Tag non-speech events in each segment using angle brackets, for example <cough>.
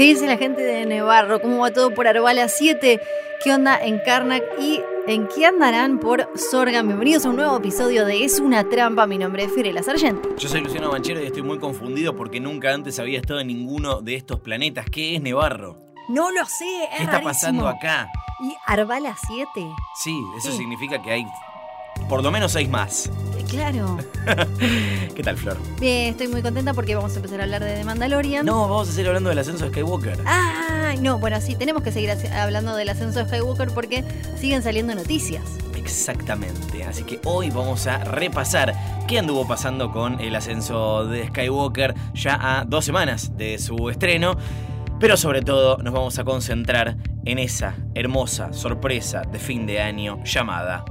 ¿Qué dice la gente de Nevarro? ¿Cómo va todo por Arbala 7? ¿Qué onda en Karnak? ¿Y en qué andarán por Sorgan? Bienvenidos a un nuevo episodio de Es una trampa. Mi nombre es Firela Sargento. Yo soy Luciano Banchero y estoy muy confundido porque nunca antes había estado en ninguno de estos planetas. ¿Qué es Nevarro? No lo sé, es ¿Qué está pasando acá? ¿Y Arbala 7? Sí, eso significa que hay por lo menos seis más. Claro. <laughs> ¿Qué tal, Flor? Bien, estoy muy contenta porque vamos a empezar a hablar de The Mandalorian. No, vamos a seguir hablando del ascenso de Skywalker. Ah, no, bueno, sí, tenemos que seguir hablando del ascenso de Skywalker porque siguen saliendo noticias. Exactamente, así que hoy vamos a repasar qué anduvo pasando con el ascenso de Skywalker ya a dos semanas de su estreno, pero sobre todo nos vamos a concentrar en esa hermosa sorpresa de fin de año llamada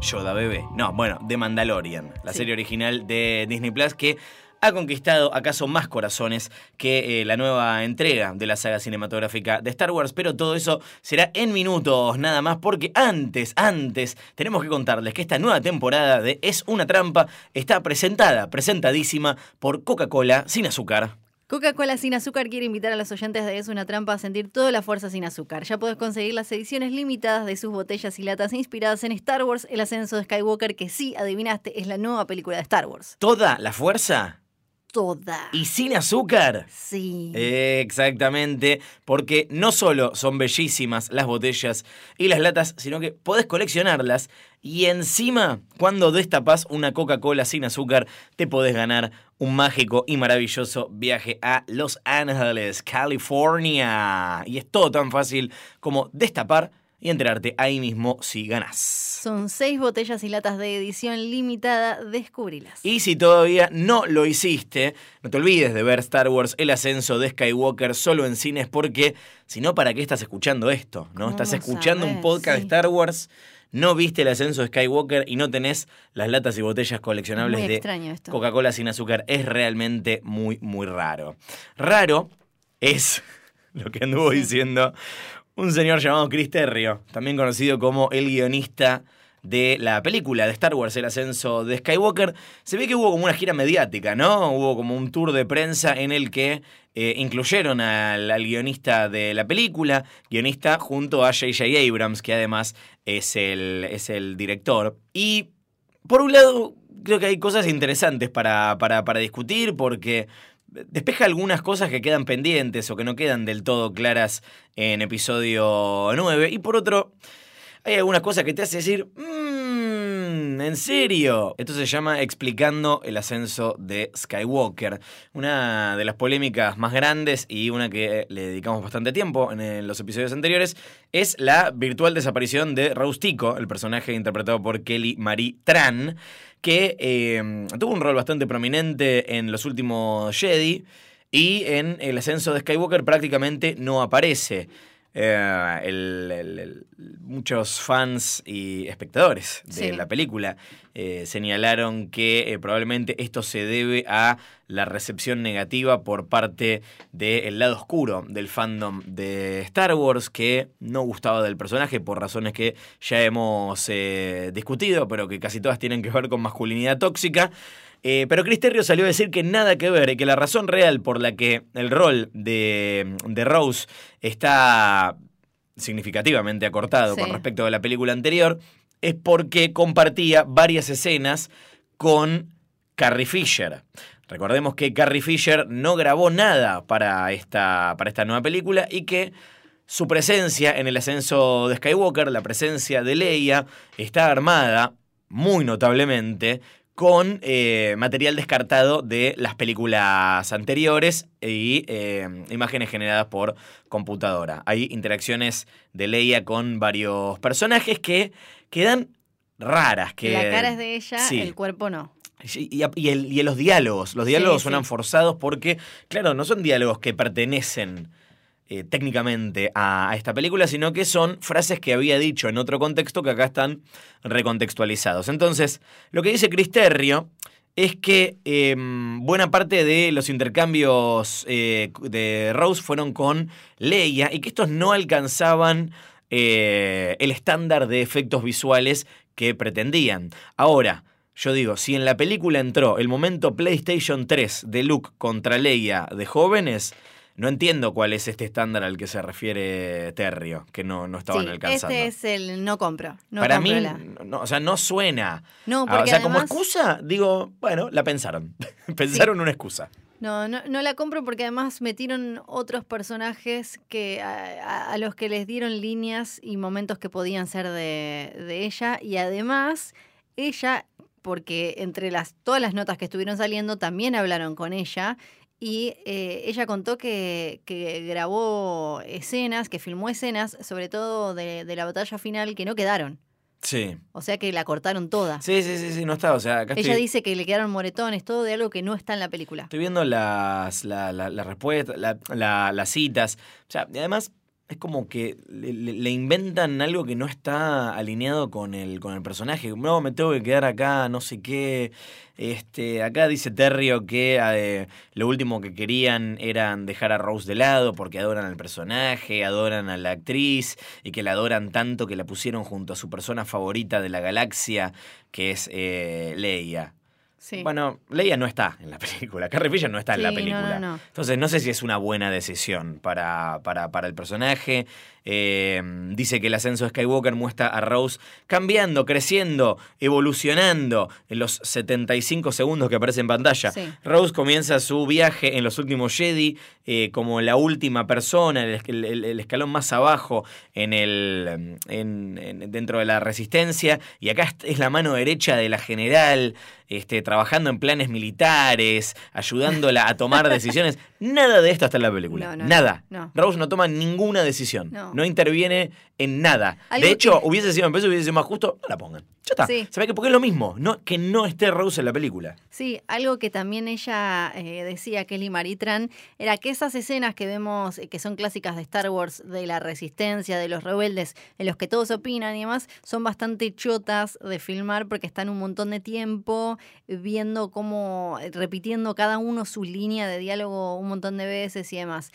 Yoda Bebé. No, bueno, The Mandalorian, la Sí. serie original de Disney Plus que ha conquistado acaso más corazones que eh, la nueva entrega de la saga cinematográfica de Star Wars, pero todo eso será en minutos nada más, porque antes, antes, tenemos que contarles que esta nueva temporada de Es una trampa está presentada, presentadísima por Coca-Cola sin azúcar. Coca-Cola sin azúcar quiere invitar a los oyentes de Es una trampa a sentir toda la fuerza sin azúcar. Ya podés conseguir las ediciones limitadas de sus botellas y latas inspiradas en Star Wars, el ascenso de Skywalker, que sí, adivinaste, es la nueva película de Star Wars. Toda la fuerza Toda. y sin azúcar. Sí. Exactamente, porque no solo son bellísimas las botellas y las latas, sino que podés coleccionarlas y encima, cuando destapas una Coca-Cola sin azúcar, te podés ganar un mágico y maravilloso viaje a Los Ángeles, California. Y es todo tan fácil como destapar y enterarte ahí mismo si ganás. Son seis botellas y latas de edición limitada, descubrilas. Y si todavía no lo hiciste, no te olvides de ver Star Wars El ascenso de Skywalker solo en cines porque si no, ¿para qué estás escuchando esto? ¿No? ¿Cómo Estás escuchando un podcast Sí. de Star Wars, no viste el ascenso de Skywalker y no tenés las latas y botellas coleccionables de. Coca-Cola sin azúcar. Es realmente muy, muy raro. Raro es <laughs> lo que anduvo Sí. diciendo un señor llamado Chris Terrio, también conocido como el guionista de la película de Star Wars, El ascenso de Skywalker. Se ve que hubo como una gira mediática, ¿no? Hubo como un tour de prensa en el que eh, incluyeron al, al guionista de la película, guionista junto a J.J. Abrams, que además es el, es el director. Y por un lado, creo que hay cosas interesantes para, para, para discutir porque despeja algunas cosas que quedan pendientes o que no quedan del todo claras en episodio 9. Y por otro, hay algunas cosas que te hace decir, mmm, ¿en serio? Esto se llama Explicando el ascenso de Skywalker. Una de las polémicas más grandes y una que le dedicamos bastante tiempo en eh, los episodios anteriores es la virtual desaparición de Raustico, el personaje interpretado por Kelly Marie Tran, que eh, tuvo un rol bastante prominente en los últimos Jedi y en el ascenso de Skywalker prácticamente no aparece. Eh, el- el- el- muchos fans y espectadores de Sí. la película eh, señalaron que eh, probablemente esto se debe a la recepción negativa por parte del lado oscuro del fandom de Star Wars que no gustaba del personaje por razones que ya hemos eh, discutido, pero que casi todas tienen que ver con masculinidad tóxica. Eh, pero Chris Terrio salió a decir que nada que ver y que la razón real por la que el rol de, de Rose está significativamente acortado Sí. con respecto a la película anterior es porque compartía varias escenas con Carrie Fisher. Recordemos que Carrie Fisher no grabó nada para esta, para esta nueva película y que su presencia en el ascenso de Skywalker, la presencia de Leia, está armada muy notablemente con eh, material descartado de las películas anteriores y eh, imágenes generadas por computadora. Hay interacciones de Leia con varios personajes que quedan raras. Que, la cara es de ella, sí. el cuerpo no. Y, y el- y los diálogos. Los diálogos Sí, suenan sí. forzados porque, claro, no son diálogos que pertenecen eh, técnicamente a, esta película, sino que son frases que había dicho en otro contexto que acá están recontextualizados. Entonces, lo que dice Chris Terrio es que em, buena parte de los intercambios eh, de Rose fueron con Leia y que estos no alcanzaban eh, el estándar de efectos visuales que pretendían. Ahora, yo digo, si en la película entró el momento PlayStation 3 de Luke contra Leia de jóvenes, no entiendo cuál es este estándar al que se refiere Terrio, que no, no estaban Sí, alcanzando. este es el no compro. No Para compro mí, la- no, o sea, no suena. No, Ah, porque o sea, como además- excusa, digo, bueno, la pensaron. <laughs> pensaron una excusa. No, no, no la compro porque además metieron otros personajes que a, a- a los que les dieron líneas y momentos que podían ser de, de ella. Y además, ella, porque entre las, todas las notas que estuvieron saliendo, también hablaron con ella. Y eh, ella contó que, que grabó escenas, que filmó escenas, sobre todo de, de la batalla final, que no quedaron. Sí. O sea que la cortaron toda. Sí, sí, sí, sí, no está. O sea, acá Ella estoy, dice que le quedaron moretones, todo de algo que no está en la película. estoy viendo las, la, la, la respuesta- la- la- las citas. O sea, y además es como que le, le- inventan algo que no está alineado con el, con el personaje. No, me tengo que quedar acá, no sé qué. Este, acá dice Terrio que eh, lo último que querían eran dejar a Rose de lado porque adoran al personaje, adoran a la actriz y que la adoran tanto que la pusieron junto a su persona favorita de la galaxia, que es eh, Leia. Sí. Bueno, Leia no está en la <laughs> película. Carrie Fisher no está en la no, película. no, no. Entonces, no sé si es una buena decisión para, para, para el personaje. Eh, dice que el ascenso de Skywalker muestra a Rose cambiando, creciendo, evolucionando en los 75 segundos que aparece en pantalla. Sí. Rose comienza su viaje en los últimos Jedi eh, como la última persona, el, el- escalón más abajo en el, en- en- dentro de la resistencia. Y acá es la mano derecha de la general, este, trabajando en planes militares, ayudándola a tomar <laughs> decisiones. Nada de esto está en la película. No, no, nada. no. Rose no toma ninguna decisión. No. Interviene en nada. De hecho, que- hubiese sido, parece, hubiese sido más justo, no la pongan. Ya está. Sí. Se ve que porque es lo mismo, no, que no esté Rose en la película. Sí, algo que también ella eh, decía, Kelly Maritran, era que esas escenas que vemos, eh, que son clásicas de Star Wars, de la resistencia, de los rebeldes, en los que todos opinan y demás, son bastante chotas de filmar porque están un montón de tiempo viendo cómo, repitiendo cada uno su línea de diálogo un montón de veces y demás.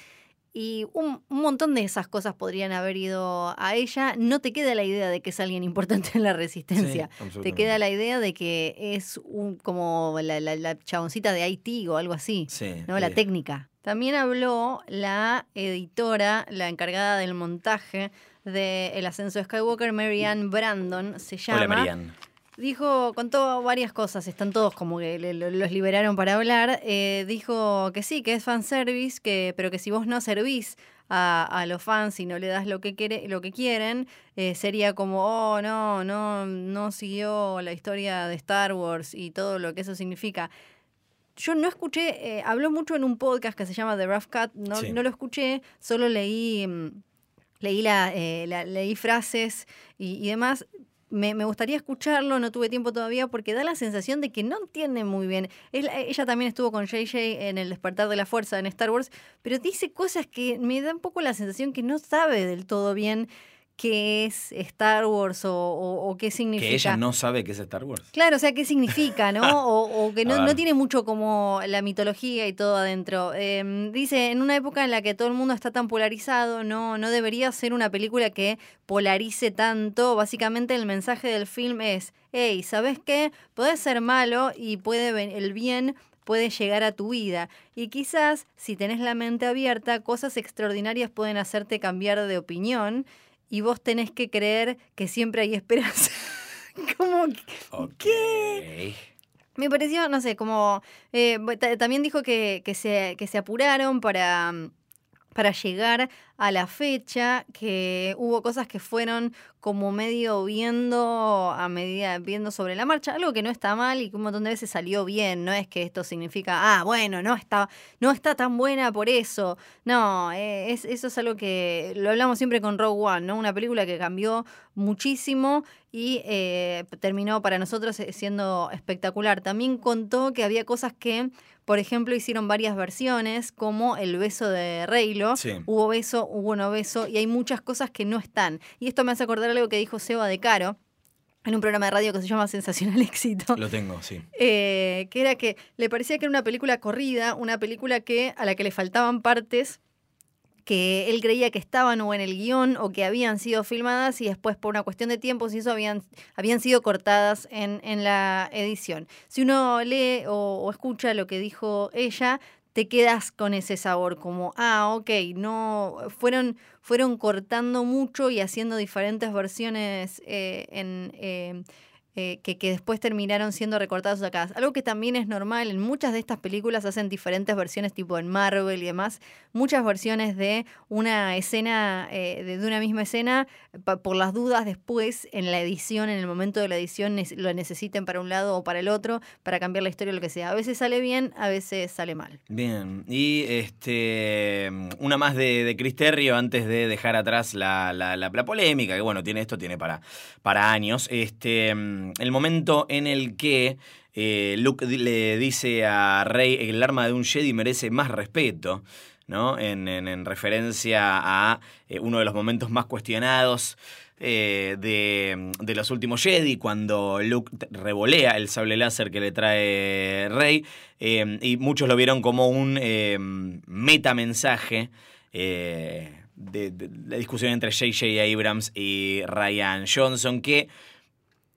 Y un, un montón de esas cosas podrían haber ido a ella. No te queda la idea de que es alguien <laughs> importante en la resistencia. te queda la idea de que es un, como la, la- la chaboncita de Haití o algo así, Sí. ¿no? La eh, técnica. También habló la editora, la encargada del montaje de El ascenso de Skywalker, Marianne Brandon, se llama. Hola, Marianne. Dijo, contó varias cosas, están todos como que le- los liberaron para hablar. Eh, dijo que sí, que es fanservice, que, pero que si vos no servís a, a los fans y no le das lo que, quiere, lo que quieren, eh, sería como, oh, no, no, no siguió la historia de Star Wars y todo lo que eso significa. Yo no escuché, eh, habló mucho en un podcast que se llama The Rough Cut, no, Sí. no lo escuché, solo leí, mm, leí, la, eh, la- leí frases y, y demás. Me, me gustaría escucharlo, no tuve tiempo todavía porque da la sensación de que no entiende muy bien. Es la- ella también estuvo con JJ en El despertar de la fuerza en Star Wars, pero dice cosas que me da un poco la sensación que no sabe del todo bien qué es Star Wars o, o- o qué significa. Que ella no sabe qué es Star Wars. Claro, o sea, ¿qué significa, no? <laughs> O, o que no, tiene mucho como la mitología y todo adentro. Eh, dice, en una época en la que todo el mundo está tan polarizado, no, no debería ser una película que polarice tanto. Básicamente el mensaje del film es, hey, ¿sabes qué? Puedes ser malo y puede el bien puede llegar a tu vida. Y quizás, si tenés la mente abierta, cosas extraordinarias pueden hacerte cambiar de opinión y vos tenés que creer que siempre hay esperanza. <laughs> como ¿Qué? me pareció, no sé, como... eh, ta- también dijo que, que, se, que se apuraron para, mm, para llegar a la fecha, que hubo cosas que fueron como medio viendo a medida, viendo sobre la marcha, algo que no está mal y que un montón de veces salió bien, no es que esto significa, ah, bueno, no está, no está tan buena por eso. No, eh, es, eso es algo que lo hablamos siempre con Rogue One, ¿no? Una película que cambió muchísimo y eh, terminó para nosotros eh, siendo espectacular. También contó que había cosas que, por ejemplo, hicieron varias versiones, como el beso de Reylo. Sí. Hubo beso, hubo no beso, y hay muchas cosas que no están. Y esto me hace acordar algo que dijo Seba de Caro, en un programa de radio que se llama Sensacional <laughs> Éxito. Lo tengo, sí. eh, que era que le parecía que era una película corrida, una película que a la que le faltaban partes que él creía que estaban o en el guion o que habían sido filmadas y después por una cuestión de tiempos y eso habían, habían sido cortadas en, en la edición. Si uno lee o, o escucha lo que dijo ella, te quedas con ese sabor, como, ah, ok, no, fueron, fueron cortando mucho y haciendo diferentes versiones eh, en... eh, eh, que, que después terminaron siendo recortadas o sacadas. Algo que también es normal, en muchas de estas películas hacen diferentes versiones, tipo en Marvel y demás, muchas versiones de una escena, eh, de, una misma escena, por las dudas después en la edición, en el momento de la edición, lo necesiten para un lado o para el otro, para cambiar la historia o lo que sea. A veces sale bien, a veces sale mal. Bien, y este una más de, de Chris Terrio antes de dejar atrás la, la- la- polémica, que bueno, tiene esto, tiene para, para años. Este, el momento en el que eh, Luke le dice a Rey el arma de un Jedi merece más respeto. ¿No? En, en- en referencia a eh, uno de los momentos más cuestionados eh, de, de los últimos Jedi, cuando Luke revolea el sable láser que le trae Rey, eh, y muchos lo vieron como un eh, metamensaje de, de la discusión entre J.J. Abrams y Ryan Johnson, que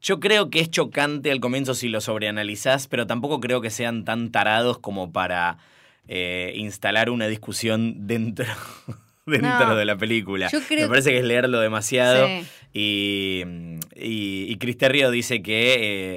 yo creo que es chocante al comienzo si lo sobreanalizás, pero tampoco creo que sean tan tarados como para eh, instalar una discusión <laughs> dentro, dentro No, de la película. yo creo- Me parece que es leerlo demasiado. Sí. Y, y, y Chris Terrio dice que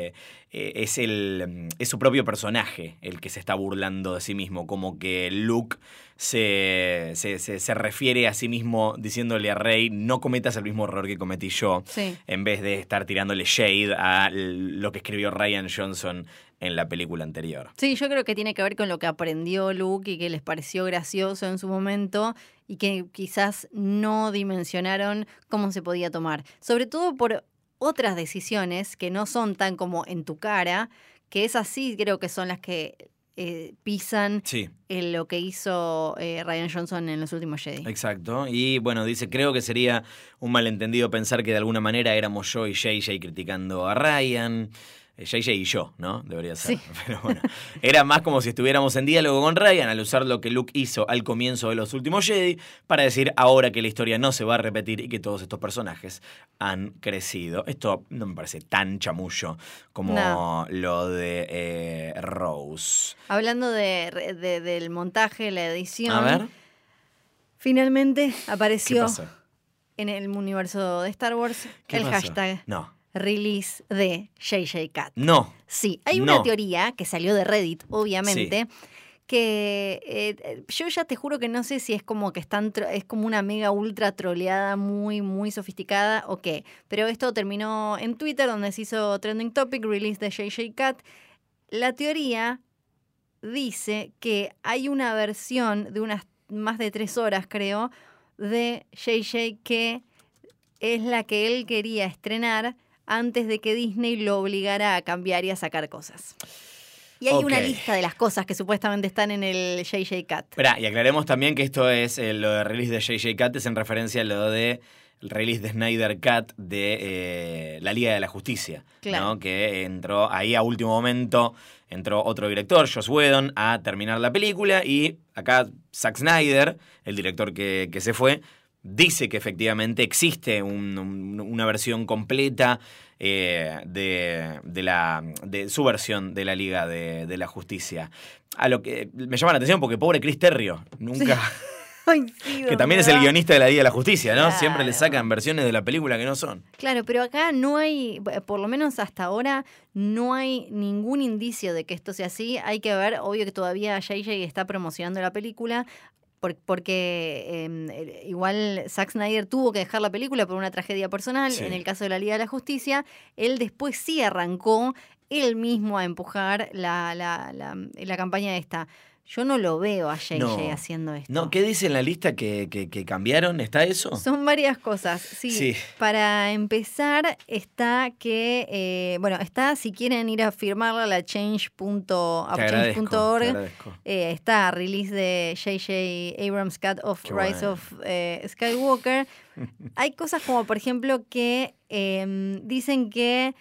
eh, eh, es, el, es su propio personaje el que se está burlando de sí mismo, como que Luke se, se, se- se refiere a sí mismo diciéndole a Rey, no cometas el mismo error que cometí yo, Sí. en vez de estar tirándole shade a lo que escribió Ryan Johnson en la película anterior. Sí, yo creo que tiene que ver con lo que aprendió Luke y que les pareció gracioso en su momento y que quizás no dimensionaron cómo se podía tomar. Sobre todo por otras decisiones que no son tan como en tu cara, que esas sí creo que son las que eh, pisan Sí. en lo que hizo eh, Ryan Johnson en los últimos Jedi. Exacto. Y bueno, dice, creo que sería un malentendido pensar que de alguna manera éramos yo y JJ criticando a Ryan. Eh, JJ y yo, ¿no? Debería ser. Sí. <laughs> Pero bueno, era más como si estuviéramos en diálogo con Ryan al usar lo que Luke hizo al comienzo de los últimos Jedi para decir ahora que la historia no se va a repetir y que todos estos personajes han crecido. Esto no me parece tan chamullo como No. lo de eh, Rose. Hablando de, de- del montaje, la edición, A ver, finalmente ¿qué apareció en el universo de Star Wars ¿Qué el pasó? hashtag No. Release de JJ Cat. No. Sí, hay No. una teoría que salió de Reddit, obviamente, que eh, eh, yo ya te juro que no sé si es como que están es como una mega ultra troleada muy muy sofisticada o qué, pero esto terminó en Twitter donde se hizo trending topic release de JJ Cat. La teoría dice que hay una versión de unas más de tres horas, creo, de JJ que es la que él quería estrenar antes de que Disney lo obligara a cambiar y a sacar cosas. Y hay una lista de las cosas que supuestamente están en el JJ Cat. Esperá, y aclaremos también que esto es eh, lo de release de JJ Cat, es en referencia a lo de el release de Snyder Cat de eh, la Liga de la Justicia, Claro. ¿no? que entró ahí a último momento, entró otro director, Joss Whedon, a terminar la película y acá Zack Snyder, el director que, que se fue, dice que efectivamente existe un- un- una versión completa eh, de, de la, de su versión de la Liga de, de la Justicia. A lo que me llama la atención porque pobre Chris Terrio, nunca... <laughs> Ay, sí, Que también es el guionista de la Liga de la Justicia, ¿no? Siempre le sacan versiones de la película que no son. Claro, pero acá no hay, por lo menos hasta ahora, no hay ningún indicio de que esto sea así. Hay que ver, obvio que todavía JJ está promocionando la película. Por- Porque eh, igual Zack Snyder tuvo que dejar la película por una tragedia personal. Sí. En el caso de la Liga de la Justicia, él después sí arrancó él mismo a empujar la, la, la, la campaña esta. Yo no lo veo a JJ No. haciendo esto. No, ¿qué dice en la lista que, que- que cambiaron? ¿Está eso? Son varias cosas. Sí. Sí. Para empezar, está que, eh, bueno, está, si quieren ir a firmarla, la change.org. Eh, está release de J.J. Abrams Cut of Qué Rise bueno. of eh, Skywalker. <laughs> Hay cosas como, por ejemplo, que em, dicen que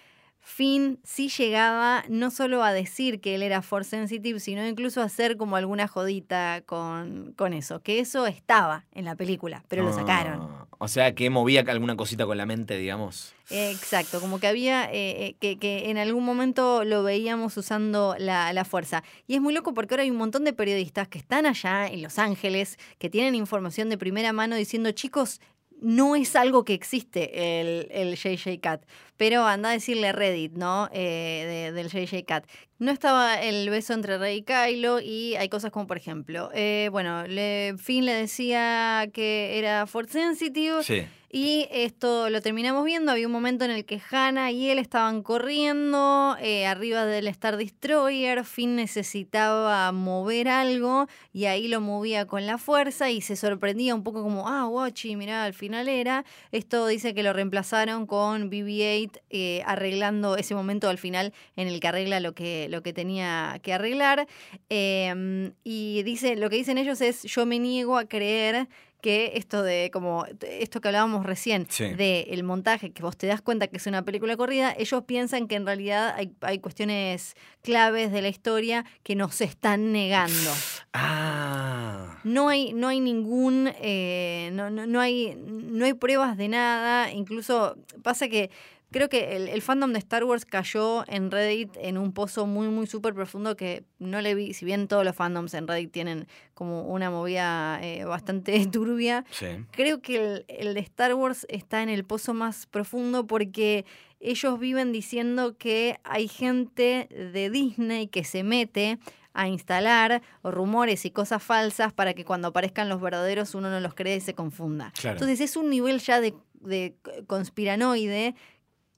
Finn sí llegaba no solo a decir que él era force sensitive, sino incluso a hacer como alguna jodita con, con eso. Que eso estaba en la película, pero lo sacaron. Ah, o sea, que movía alguna cosita con la mente, digamos. Eh, Exacto, como que había, eh, eh, que, que en algún momento lo veíamos usando la, la fuerza. Y es muy loco porque ahora hay un montón de periodistas que están allá en Los Ángeles, que tienen información de primera mano diciendo, chicos, no es algo que existe el, el JJ Cat. Pero anda a decirle Reddit, ¿no? Eh, de- del JJ Cat. No estaba el beso entre Rey y Kylo y hay cosas como, por ejemplo, eh, bueno, le, Finn le decía que era Force Sensitive. Sí. Y esto lo terminamos viendo. Había un momento en el que Hannah y él estaban corriendo eh, arriba del Star Destroyer. Finn necesitaba mover algo y ahí lo movía con la fuerza y se sorprendía un poco como, ah, Watchy, mirá, al final era. Esto dice que lo reemplazaron con BB-8 eh, arreglando ese momento al final en el que arregla lo que, lo que tenía que arreglar. Eh, y dice, lo que dicen ellos es, yo me niego a creer que esto de como esto que hablábamos recién Sí. de el montaje que vos te das cuenta que es una película corrida ellos piensan que en realidad hay, hay cuestiones claves de la historia que nos están negando <sighs> Ah. no hay no hay ningún eh, no, no, no hay no hay pruebas de nada incluso pasa que Creo que el, el fandom de Star Wars cayó en Reddit en un pozo muy, muy súper profundo que no le vi, si bien todos los fandoms en Reddit tienen como una movida eh, bastante <laughs> turbia, Sí. Creo que el, el de Star Wars está en el pozo más profundo porque ellos viven diciendo que hay gente de Disney que se mete a instalar rumores y cosas falsas para que cuando aparezcan los verdaderos uno no los cree y se confunda. Claro. Entonces es un nivel ya de, de conspiranoide.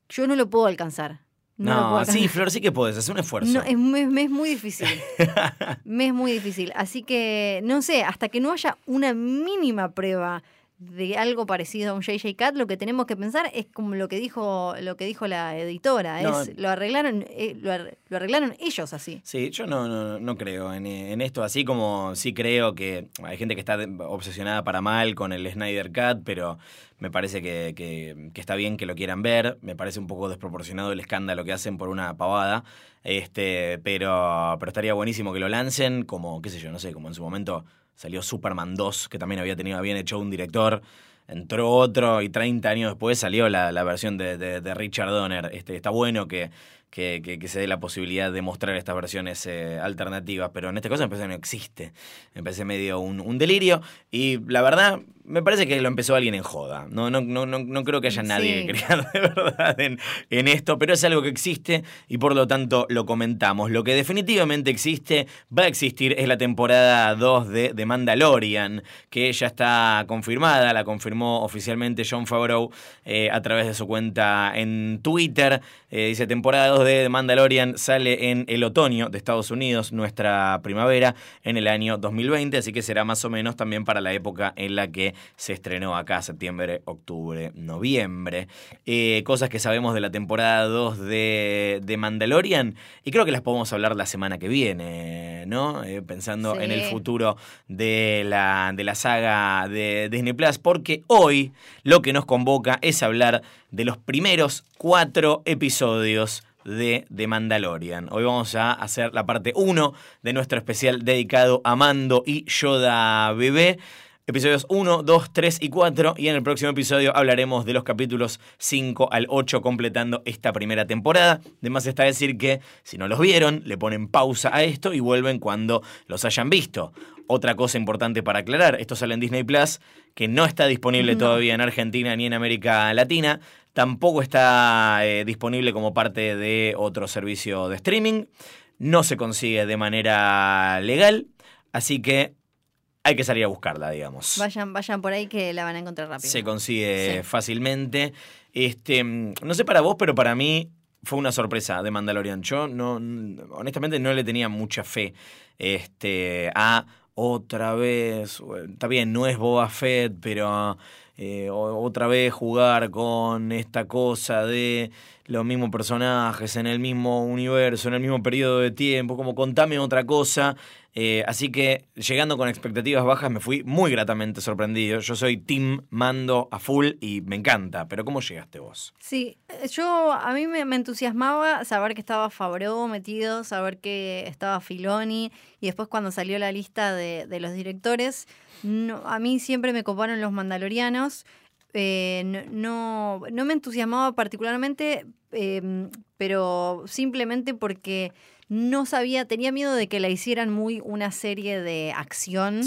Yo no lo puedo alcanzar. No, lo puedo alcanzar. sí, Flor, sí que podés, hacer un esfuerzo. No, es, me, me es muy difícil. <laughs> me es muy difícil. Así que, no sé, hasta que no haya una mínima prueba de algo parecido a un JJ Cat, lo que tenemos que pensar es como lo que dijo, lo que dijo la editora. No. Es, lo arreglaron, eh, lo, ar- lo arreglaron ellos así. Sí, yo no, no, no creo en, en esto, así como sí creo que hay gente que está obsesionada para mal con el Snyder Cut, pero me parece que, que- que está bien que lo quieran ver, me parece un poco desproporcionado el escándalo que hacen por una pavada, este, pero, pero estaría buenísimo que lo lancen, como, qué sé yo, no sé, como en su momento salió Superman 2, que también había tenido bien hecho un director, entró otro y 30 años después salió la, la versión de, de- de Richard Donner. Este, está bueno que, que, que- que se dé la posibilidad de mostrar estas versiones eh, alternativas, pero en este caso me parece que no existe. Me parece medio un, un delirio y la verdad me parece que lo empezó alguien en joda. No, no, no, no, no creo que haya nadie Sí. que crea de <laughs> verdad en, en esto, pero es algo que existe y por lo tanto lo comentamos. Lo que definitivamente existe, va a existir, es la temporada 2 de The Mandalorian, que ya está confirmada, la confirmó oficialmente John Favreau eh, a través de su cuenta en Twitter. Eh, dice, temporada 2 de The Mandalorian sale en el otoño de Estados Unidos, nuestra primavera, en el año 2020, así que será más o menos también para la época en la que se estrenó acá, septiembre, octubre, noviembre. Eh, cosas que sabemos de la temporada 2 de, de Mandalorian, y creo que las podemos hablar la semana que viene, ¿no? Eh, pensando Sí. en el futuro de la, de la saga de Disney Plus, porque hoy lo que nos convoca es hablar de los primeros cuatro episodios de The Mandalorian. Hoy vamos a hacer la parte 1 de nuestro especial dedicado a Mando y Yoda Bebé. Episodios 1, 2, 3 y 4 y en el próximo episodio hablaremos de los capítulos 5 al 8 completando esta primera temporada. Además está decir que si no los vieron, le ponen pausa a esto y vuelven cuando los hayan visto. Otra cosa importante para aclarar, esto sale en Disney Plus, que no está disponible No. todavía en Argentina ni en América Latina. Tampoco está eh, disponible como parte de otro servicio de streaming. No se consigue de manera legal. Así que hay que salir a buscarla, digamos. Vayan, vayan por ahí que la van a encontrar rápido. Se consigue Sí. fácilmente. Este, mm, no sé para vos, pero para mí fue una sorpresa de Mandalorian. Yo no, honestamente no le tenía mucha fe este, a otra vez, está bien, no es Boba Fett, pero eh, otra vez jugar con esta cosa de los mismos personajes en el mismo universo, en el mismo periodo de tiempo, como contame otra cosa. Eh, así que llegando con expectativas bajas me fui muy gratamente sorprendido. Yo soy Team Mando a full y me encanta, pero ¿cómo llegaste vos? Sí, eh, yo a mí me, entusiasmaba saber que estaba Favreau metido, saber que estaba Filoni y después cuando salió la lista de, los directores, a mí siempre me coparon los mandalorianos. Eh, no, no, me entusiasmaba particularmente, pero simplemente porque no sabía, tenía miedo de que la hicieran muy una serie de acción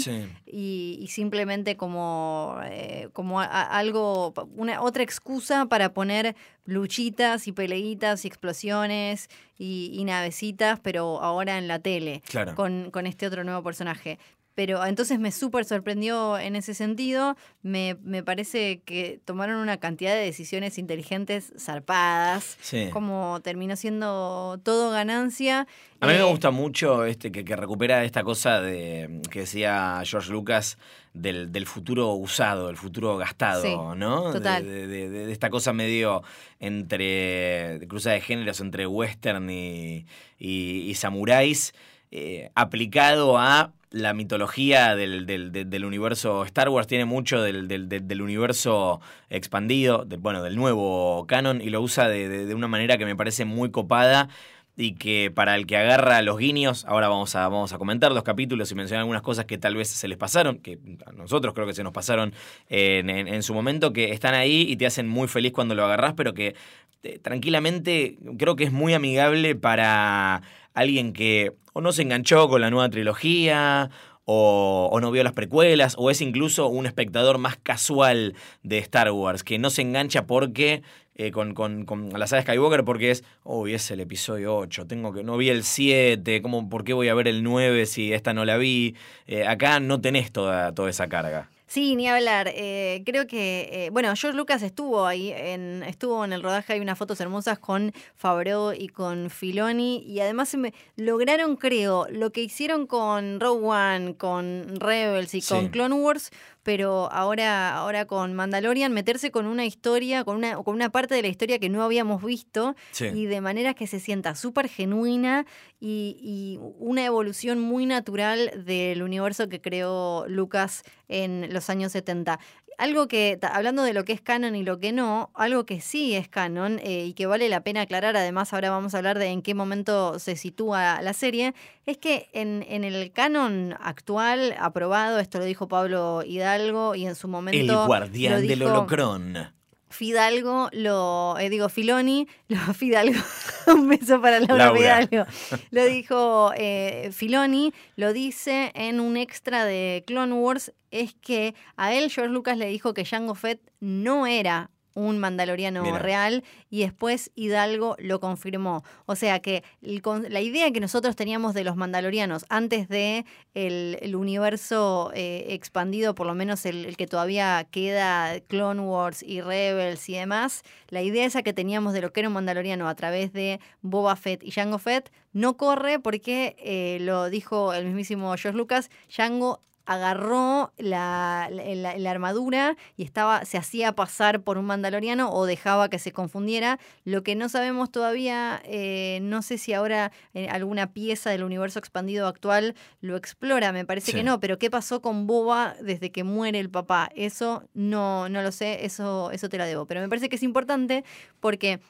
y, simplemente como, eh, como algo, una otra excusa para poner luchitas y peleitas y explosiones y, navecitas, pero ahora en la tele, con, con este otro nuevo personaje. Pero entonces me súper sorprendió en ese sentido. Me, me, parece que tomaron una cantidad de decisiones inteligentes zarpadas. Como terminó siendo todo ganancia. A mí me eh, gusta mucho este que, que, recupera esta cosa de que decía George Lucas del, del futuro usado, el futuro gastado, ¿no? Total. De, de, esta cosa medio entre cruza de géneros entre western y, y, samuráis. Eh, aplicado a la mitología del, del, universo Star Wars tiene mucho del, universo expandido, bueno, del nuevo canon, y lo usa de, una manera que me parece muy copada y que para el que agarra los guiños, ahora vamos a, vamos a comentar los capítulos y mencionar algunas cosas que tal vez se les pasaron, que a nosotros creo que se nos pasaron en, en, su momento, que están ahí y te hacen muy feliz cuando lo agarras, pero que eh, tranquilamente creo que es muy amigable para alguien que o no se enganchó con la nueva trilogía, o, no vio las precuelas, o es incluso un espectador más casual de Star Wars, que no se engancha porque eh, con, con, con, la saga Skywalker porque es, uy, es el episodio 8, tengo que, no vi el 7, ¿cómo, ¿por qué voy a ver el 9 si esta no la vi? Eh, acá no tenés toda, toda esa carga. Sí, ni hablar. Eh, creo que, eh, bueno, George Lucas estuvo ahí, en, estuvo en el rodaje, hay unas fotos hermosas con Favreau y con Filoni, y además se me, lograron, creo, lo que hicieron con Rogue One, con Rebels y con Clone Wars, pero ahora, ahora con Mandalorian, meterse con una historia, con una, con una parte de la historia que no habíamos visto, y de manera que se sienta súper genuina y, y una evolución muy natural del universo que creó Lucas en los años 70. Algo que, hablando de lo que es canon y lo que no, algo que sí es canon eh, y que vale la pena aclarar, además ahora vamos a hablar de en qué momento se sitúa la serie, es que en, en el canon actual, aprobado, esto lo dijo Pablo Hidalgo y en su momento... El guardián del holocrón. Fidalgo, lo eh, digo Filoni, lo <laughs> Fidalgo, un beso para Laura, Fidalgo. <laughs> Lo dijo eh, Filoni, lo dice en un extra de Clone Wars, es que a él George Lucas le dijo que Jango Fett no era un mandaloriano real y después Hidalgo lo confirmó. O sea que la idea que nosotros teníamos de los mandalorianos antes de el, universo eh, expandido, por lo menos el, que todavía queda, Clone Wars y Rebels y demás, la idea esa que teníamos de lo que era un mandaloriano a través de Boba Fett y Jango Fett no corre porque eh, lo dijo el mismísimo George Lucas, Jango agarró la, la, armadura y estaba, se hacía pasar por un mandaloriano o dejaba que se confundiera. Lo que no sabemos todavía, eh, no sé si ahora eh, alguna pieza del universo expandido actual lo explora, me parece que no, pero ¿qué pasó con Boba desde que muere el papá? Eso no, no lo sé, eso, eso te la debo. Pero me parece que es importante porque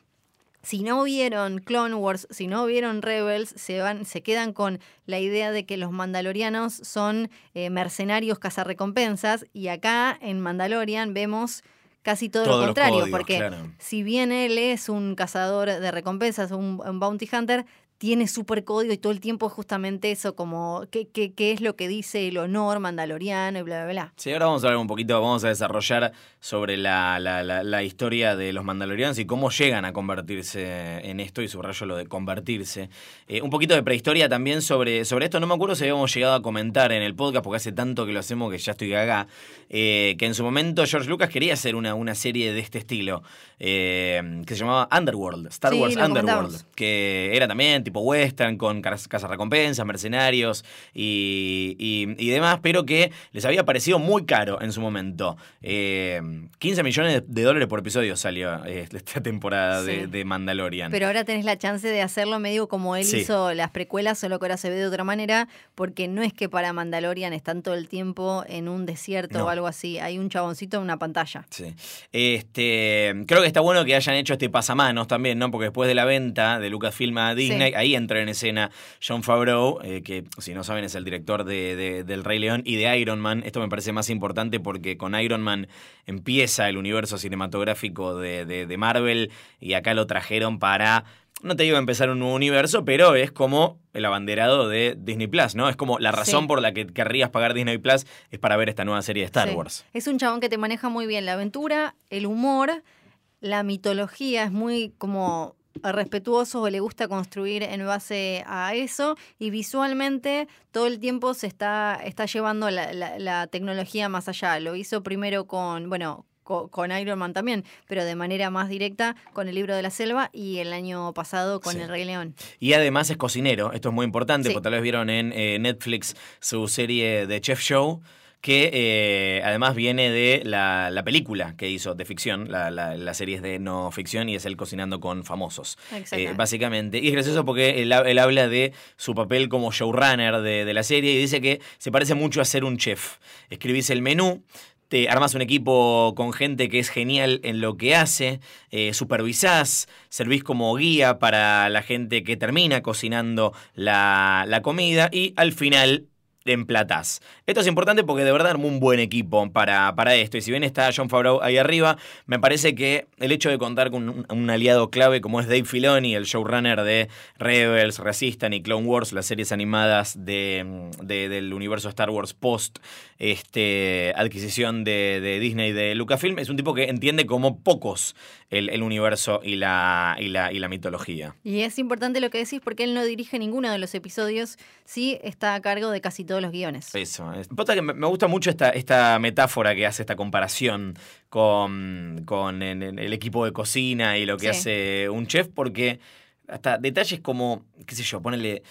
si no vieron Clone Wars, si no vieron Rebels, se van, se quedan con la idea de que los mandalorianos son eh, mercenarios cazarrecompensas, y acá en Mandalorian vemos casi todo, lo contrario, porque si bien él es un cazador de recompensas, un bounty hunter, tiene super código y todo el tiempo es justamente eso, como qué, qué, qué es lo que dice el honor mandaloriano y bla, bla, bla. Sí, ahora vamos a hablar un poquito, vamos a desarrollar sobre la, la, la, la historia de los mandalorianos y cómo llegan a convertirse en esto, y subrayo lo de convertirse. Eh, un poquito de prehistoria también sobre, sobre esto, no me acuerdo si habíamos llegado a comentar en el podcast, porque hace tanto que lo hacemos que ya estoy gaga, eh, que en su momento George Lucas quería hacer una, una serie de este estilo, eh, que se llamaba Underworld, Star Sí, Wars Underworld, comentamos. que era también tipo western, con cazarrecompensas, mercenarios y, y- y demás, pero que les había parecido muy caro en su momento. Eh, 15 millones de dólares por episodio salió eh, <laughs> esta temporada de, Mandalorian. Pero ahora tenés la chance de hacerlo medio como él Sí. hizo las precuelas, solo que ahora se ve de otra manera, porque no es que para Mandalorian están todo el tiempo en un desierto No. o algo así. Hay un chaboncito en una pantalla. Sí. Este, creo que está bueno que hayan hecho este pasamanos también, ¿no? Porque después de la venta de Lucasfilm a Disney, Sí. Ahí entra en escena John Favreau, eh, que si no saben es el director de, de- del Rey León y de Iron Man. Esto me parece más importante porque con Iron Man empieza el universo cinematográfico de, Marvel y acá lo trajeron para... No te digo empezar un nuevo universo, pero es como el abanderado de Disney Plus, ¿no? Es como la razón Sí. por la que querrías pagar Disney Plus es para ver esta nueva serie de Star Sí. Wars. Es un chabón que te maneja muy bien la aventura, el humor, la mitología, es muy como respetuoso o le gusta construir en base a eso y visualmente todo el tiempo se está, está llevando la, la- la tecnología más allá. Lo hizo primero con, bueno, co- con Iron Man también, pero de manera más directa con el libro de la selva y el año pasado con Sí. el Rey León. Y además es cocinero, esto es muy importante, Sí. porque tal vez vieron en eh, Netflix su serie de Chef Show, que eh, además viene de la, la película que hizo de ficción, la, la, la serie es de no ficción y es él cocinando con famosos, eh, básicamente. Y es gracioso porque él habla de su papel como showrunner de, de la serie y dice que se parece mucho a ser un chef. Escribís el menú, te armas un equipo con gente que es genial en lo que hace, eh, supervisás, servís como guía para la gente que termina cocinando la, la comida y al final emplatás. Esto es importante porque de verdad armó un buen equipo para, para esto. Y si bien está John Favreau ahí arriba, me parece que el hecho de contar con un, aliado clave como es Dave Filoni, el showrunner de Rebels, Resistan y Clone Wars, las series animadas de- del universo Star Wars post este, adquisición de, de Disney de Lucasfilm, es un tipo que entiende como pocos el, el universo y la, y, la, y la mitología. Y es importante lo que decís porque él no dirige ninguno de los episodios, sí está a cargo de casi todos los guiones. Eso. Es, que me gusta mucho esta, esta metáfora que hace esta comparación con, con el equipo de cocina y lo que Sí. hace un chef, porque hasta detalles como, qué sé yo, ponele.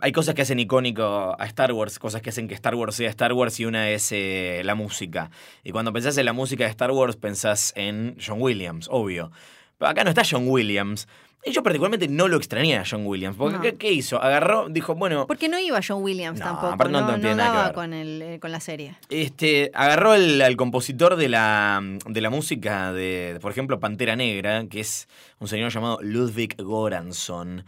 Hay cosas que hacen icónico a Star Wars, cosas que hacen que Star Wars sea Star Wars y una es eh, la música. Y cuando pensás en la música de Star Wars pensás en John Williams, obvio. Pero acá no está John Williams. Y yo particularmente no lo extrañé a John Williams. Porque No. ¿qué, qué hizo? Agarró, dijo, bueno, Porque no iba John Williams No, tampoco, aparte no- no, no daba con, el, eh, con la serie. Este, agarró el- al compositor de la, de la música de, por ejemplo, Pantera Negra, que es un señor llamado Ludwig Goransson,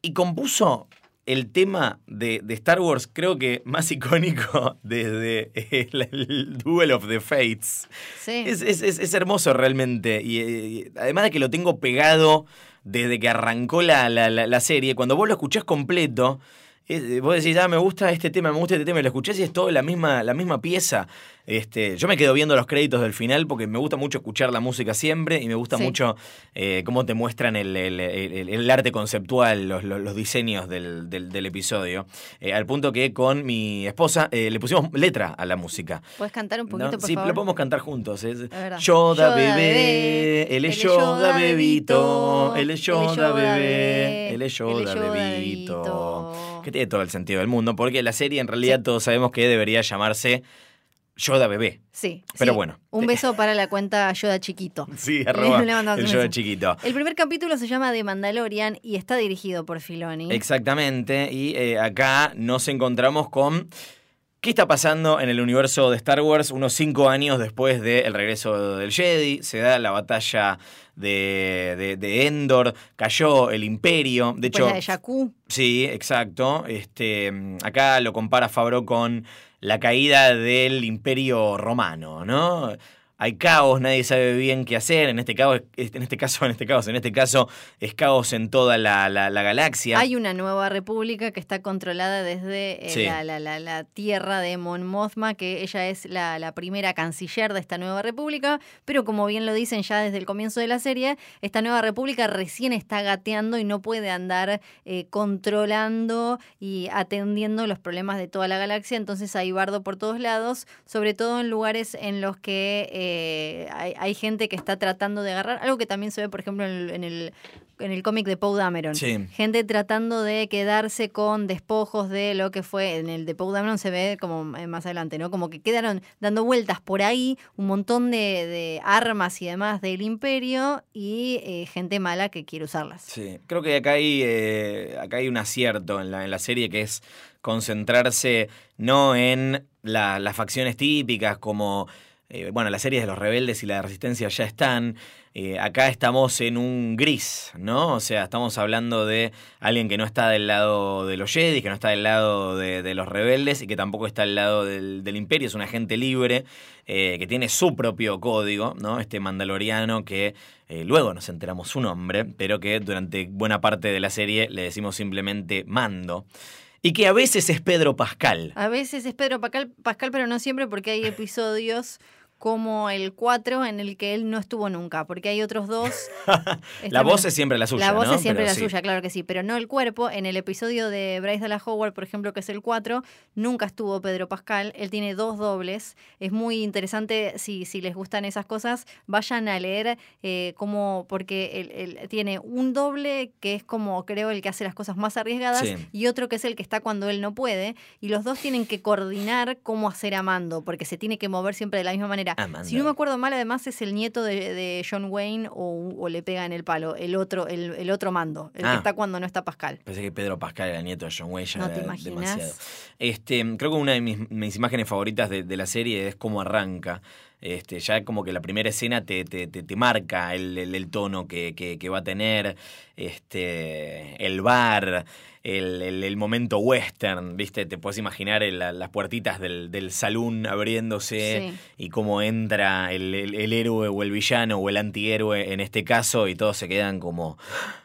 y compuso el tema de, de Star Wars, creo que más icónico <laughs> desde el, el Duel of the Fates. Sí. Es, es- es- es hermoso realmente. Y, eh, y además de que lo tengo pegado desde que arrancó la, la- la- la serie, cuando vos lo escuchás completo, es- vos decís, ah, me gusta este tema, me gusta este tema, y lo escuchás y es todo la misma, la misma pieza. Este, yo me quedo viendo los créditos del final porque me gusta mucho escuchar la música siempre y me gusta Sí. mucho eh, cómo te muestran el, el- el- el arte conceptual, los, los- los diseños del, del- del episodio. Eh, al punto que con mi esposa eh, le pusimos letra a la música. ¿Puedes cantar un ¿no? poquito, por sí, favor? lo podemos cantar juntos. Es. Yoda, bebé, él es Yoda bebito, él es Yoda bebé, él es Yoda bebito. Que tiene todo el sentido del mundo, porque la serie en realidad Sí. todos sabemos que debería llamarse Yoda bebé. Sí. Pero sí. bueno. Un beso para la cuenta Yoda Chiquito. <laughs> Sí, <laughs> arroba el Yoda chiquito. El primer capítulo se llama The Mandalorian y está dirigido por Filoni. Exactamente, y eh, acá nos encontramos con qué está pasando en el universo de Star Wars unos cinco años después del regreso del Jedi. Se da la batalla de, de- de Endor, cayó el Imperio. De hecho, la de Jakku. Sí, exacto. Este, acá lo compara Fabro con la caída del Imperio Romano, ¿no? Hay caos, nadie sabe bien qué hacer. En este caso, en este caso, <laughs> en este caso, en este caso, es caos en toda la, galaxia. Hay una nueva república que está controlada desde eh, la, tierra de Mon Mothma, que ella es la, primera canciller de esta nueva república, pero como bien lo dicen ya desde el comienzo de la serie, esta nueva república recién está gateando y no puede andar eh, controlando y atendiendo los problemas de toda la galaxia, entonces hay bardo por todos lados, sobre todo en lugares en los que eh, hay, gente que está tratando de agarrar, algo que también se ve, por ejemplo, en el, en el, cómic de Poe Dameron. Gente tratando de quedarse con despojos de lo que fue, en el de Poe Dameron se ve como eh, más adelante, ¿no? Como que quedaron dando vueltas por ahí un montón de, armas y demás del imperio y eh, gente mala que quiere usarlas. Sí, creo que acá hay, acá hay un acierto en la, en la serie que es concentrarse no en las facciones típicas como, eh, bueno, las series de los rebeldes y la resistencia ya están. Eh, acá estamos en un gris, ¿no? O sea, estamos hablando de alguien que no está del lado de los Jedi, que no está del lado de, los rebeldes y que tampoco está del lado del, imperio. Es un agente libre eh, que tiene su propio código, ¿no? Este mandaloriano que luego nos enteramos su nombre, pero que durante buena parte de la serie le decimos simplemente Mando y que a veces es Pedro Pascal. A veces es Pedro Pascal pero no siempre porque hay episodios como el 4 en el que él no estuvo nunca, porque hay otros dos. <laughs> la voz es siempre la suya. La voz es siempre la suya, claro que sí, pero no el cuerpo. En el episodio de Bryce Dallas Howard, por ejemplo, que es el 4, nunca estuvo Pedro Pascal. Él tiene dos dobles. Es muy interesante, si, si les gustan esas cosas, vayan a leer eh, cómo, porque él, tiene un doble que es como, creo, el que hace las cosas más arriesgadas y otro que es el que está cuando él no puede. Y los dos tienen que coordinar cómo hacer a mando, porque se tiene que mover siempre de la misma manera si no me acuerdo mal, además es el nieto de, John Wayne o, le pega en el palo, el otro, el, otro mando, el que ah. está cuando no está Pascal. Pensé que Pedro Pascal era el nieto de John Wayne, ya no te demasiado. Este, creo que una de mis, imágenes favoritas de, la serie es cómo arranca. Este, ya como que la primera escena te, te, te, marca el, el, tono que, que, va a tener, este, el bar, el, el, momento western, ¿viste? Te puedes imaginar las puertitas del, del salón abriéndose y cómo entra el, el, héroe o el villano o el antihéroe en este caso y todos se quedan como...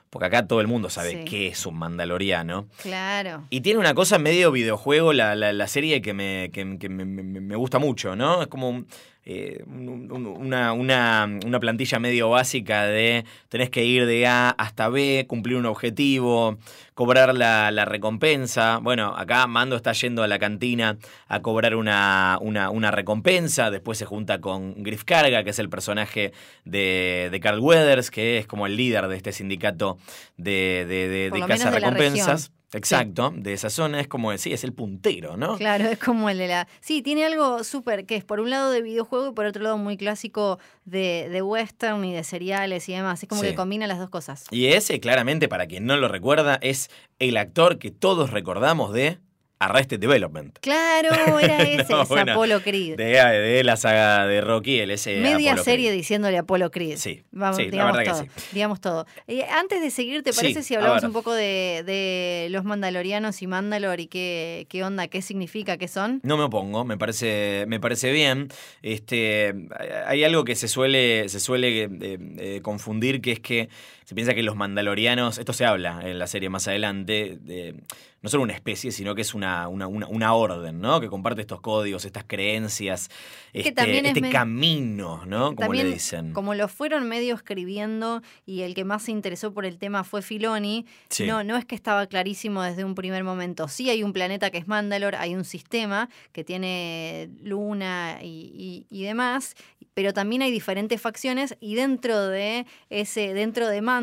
Porque acá todo el mundo sabe qué es un mandaloriano. Claro. Y tiene una cosa medio videojuego la, la, la serie que, me, que, que me, me, gusta mucho, ¿no? Es como eh, una, una, una, plantilla medio básica de tenés que ir de A hasta B, cumplir un objetivo, cobrar la, la recompensa. Bueno, acá Mando está yendo a la cantina a cobrar una, una, una recompensa, después se junta con Griff Carga, que es el personaje de, de Carl Weathers, que es como el líder de este sindicato de, de, de, de casa recompensas. Exacto, de esa zona es como decir, es el puntero, ¿no? Claro, es como el de la. Sí, tiene algo súper que es por un lado de videojuego y por otro lado muy clásico de, de western y de seriales y demás. Es como que combina las dos cosas. Y ese, claramente, para quien no lo recuerda, es el actor que todos recordamos de Arrested Development. Claro, <laughs> era ese, Apolo Creed. De, la saga de Rocky, el ese Media serie diciéndole Apolo Creed. Sí, Vamos, digamos, todo, digamos todo. antes de seguir, ¿te parece si hablamos un poco de, los mandalorianos y Mandalor y qué, qué onda, qué significa, qué son? No me opongo, me parece, me parece bien. Este, hay algo que se suele, se suele eh, eh, confundir, que es que se piensa que los mandalorianos, esto se habla en la serie más adelante, de, no solo una especie, sino que es una, una, una, orden, ¿no? Que comparte estos códigos, estas creencias, este, este camino, ¿no? Como le dicen. Como lo fueron medio escribiendo y el que más se interesó por el tema fue Filoni, no, no es que estaba clarísimo desde un primer momento. Sí hay un planeta que es Mandalor, hay un sistema que tiene luna y, y demás, pero también hay diferentes facciones y dentro de ese, dentro de Mandalor,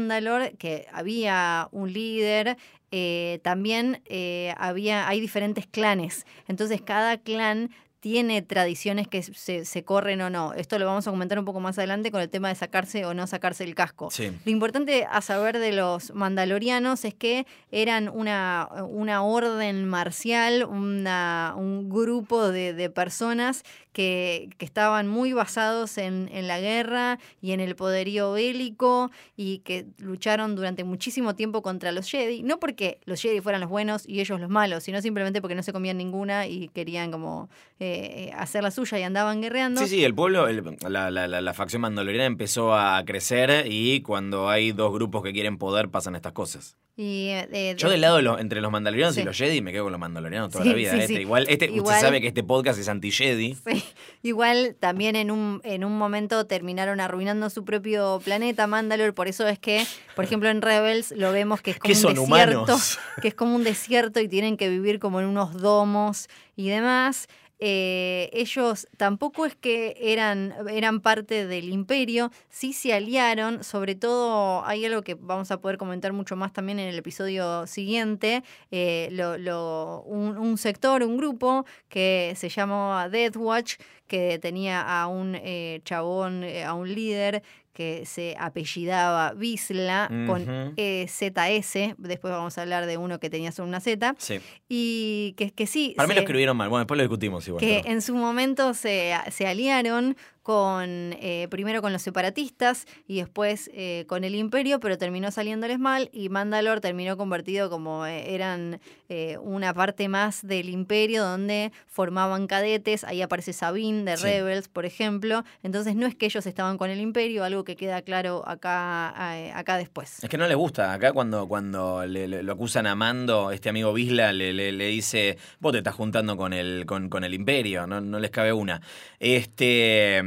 que había un líder, eh, también eh, había, hay diferentes clanes. Entonces cada clan tiene tradiciones que se, corren o no. Esto lo vamos a comentar un poco más adelante con el tema de sacarse o no sacarse el casco. Lo importante a saber de los mandalorianos es que eran una, una orden marcial, una, un grupo de, de personas que, estaban muy basados en, la guerra y en el poderío bélico y que lucharon durante muchísimo tiempo contra los Jedi, no porque los Jedi fueran los buenos y ellos los malos, sino simplemente porque no se comían ninguna y querían como eh, hacer la suya y andaban guerreando. Sí, sí, el pueblo, el- la, la- la- la facción mandaloriana empezó a crecer y cuando hay dos grupos que quieren poder pasan estas cosas. Y, eh, eh, Yo del lado de los, entre los mandalorianos y los Jedi me quedo con los mandalorianos toda Sí, la vida. sí, este. Igual, este, Igual- usted sabe que este podcast es anti-Jedi. <laughs> Igual también en un, en un momento terminaron arruinando su propio planeta, Mandalore. Por eso es que, por ejemplo, en Rebels lo vemos que es como ¿Qué un son, desierto. humanos? Que es como un desierto y tienen que vivir como en unos domos y demás. Eh, ellos tampoco es que eran, eran parte del imperio, sí se aliaron, sobre todo hay algo que vamos a poder comentar mucho más también en el episodio siguiente, eh, un, sector, un grupo que se llamó Death Watch, que tenía a un eh, chabón, a un líder que se apellidaba Visla con Ujú. eh, ZS, después vamos a hablar de uno que tenía solo una Z, Sí. y que, que sí, Para mí lo escribieron mal. Bueno, después lo discutimos igual. que pero- en su momento se, se aliaron con eh, primero con los separatistas y después eh, con el imperio, pero terminó saliéndoles mal y Mandalore terminó convertido como eh, eran eh, una parte más del imperio donde formaban cadetes, ahí aparece Sabine de Sí. Rebels, por ejemplo, entonces no es que ellos estaban con el imperio, algo que queda claro acá, acá después. Es que no les gusta. Acá cuando, cuando le- le- lo acusan a Mando, este amigo Bisla le, le- le dice, vos te estás juntando con el, con, con el imperio, no, no les cabe una. Este,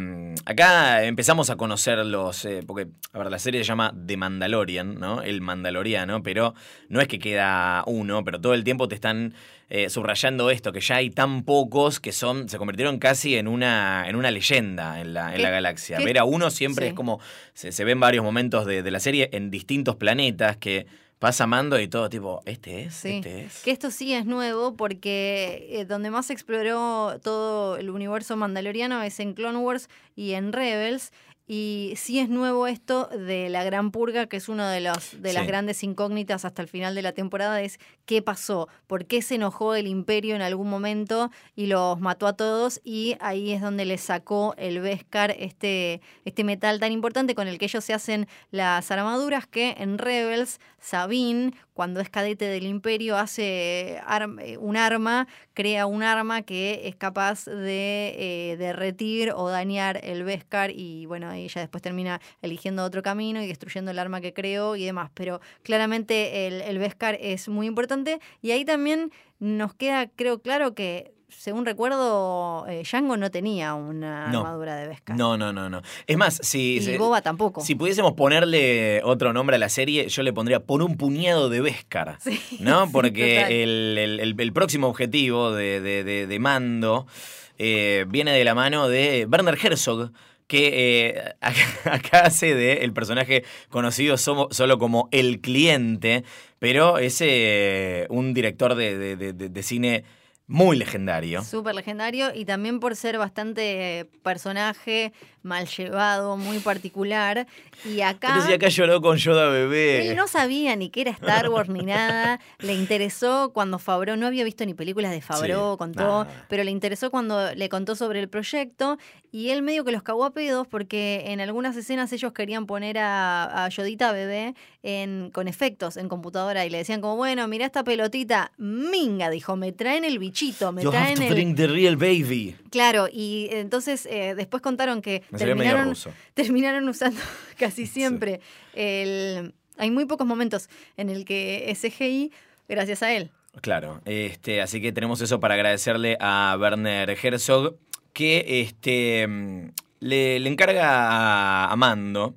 acá empezamos a conocer los, eh, porque, a ver, la serie se llama The Mandalorian, ¿no? El Mandaloriano, pero no es que queda uno, pero todo el tiempo te están eh, subrayando esto, que ya hay tan pocos que son, se convirtieron casi en una, en una leyenda en la, en ¿Qué- la galaxia. qué- Ver a uno siempre Sí. es como, se, se ven varios momentos de, de la serie en distintos planetas que pasa Mando y todo tipo, este es, Sí, este es. que esto sí es nuevo porque eh, donde más se exploró todo el universo mandaloriano es en Clone Wars y en Rebels. Y sí es nuevo esto de la Gran Purga, que es una de, los, de las grandes incógnitas hasta el final de la temporada, es qué pasó, por qué se enojó el imperio en algún momento y los mató a todos y ahí es donde le sacó el Beskar, este, este metal tan importante con el que ellos se hacen las armaduras, que en Rebels, Sabine, cuando es cadete del imperio, hace eh, un arma, crea un arma que es capaz de eh, derretir o dañar el Beskar y bueno, ella después termina eligiendo otro camino y destruyendo el arma que creó y demás. Pero claramente el, el Beskar es muy importante y ahí también nos queda, creo, claro que, según recuerdo, eh, Django no tenía una No. armadura de Beskar. No, no, no, no. Es más, si, y Boba tampoco. si pudiésemos ponerle otro nombre a la serie, yo le pondría por un puñado de Beskar. Sí, ¿No? <laughs> Porque el, el- el- el próximo objetivo de, de- de- de Mando eh, viene de la mano de Werner Herzog, que eh, <laughs> acá, hace de el personaje conocido solo como el cliente, pero es eh, un director de- de- de cine muy legendario. Súper legendario y también por ser bastante personaje mal llevado, muy particular. Y acá. Pero si acá lloró con Yoda bebé. Él no sabía ni qué era Star Wars ni nada. Le interesó cuando Favreau, no había visto ni películas de Favreau, Sí, contó, nada. pero le interesó cuando le contó sobre el proyecto y él medio que los cagó a pedos porque en algunas escenas ellos querían poner a, a Yodita bebé en, con efectos en computadora y le decían como, bueno, mira esta pelotita, minga, dijo, me traen el bichito, me You have traen to el... bring the real baby. Claro, y entonces eh, después contaron que Me <laughs> terminaron, usando <laughs> casi siempre el... Hay muy pocos momentos en el que es CGI gracias a él. Claro, este, así que tenemos eso para agradecerle a Werner Herzog, que este, mm, le, le encarga a, a Mando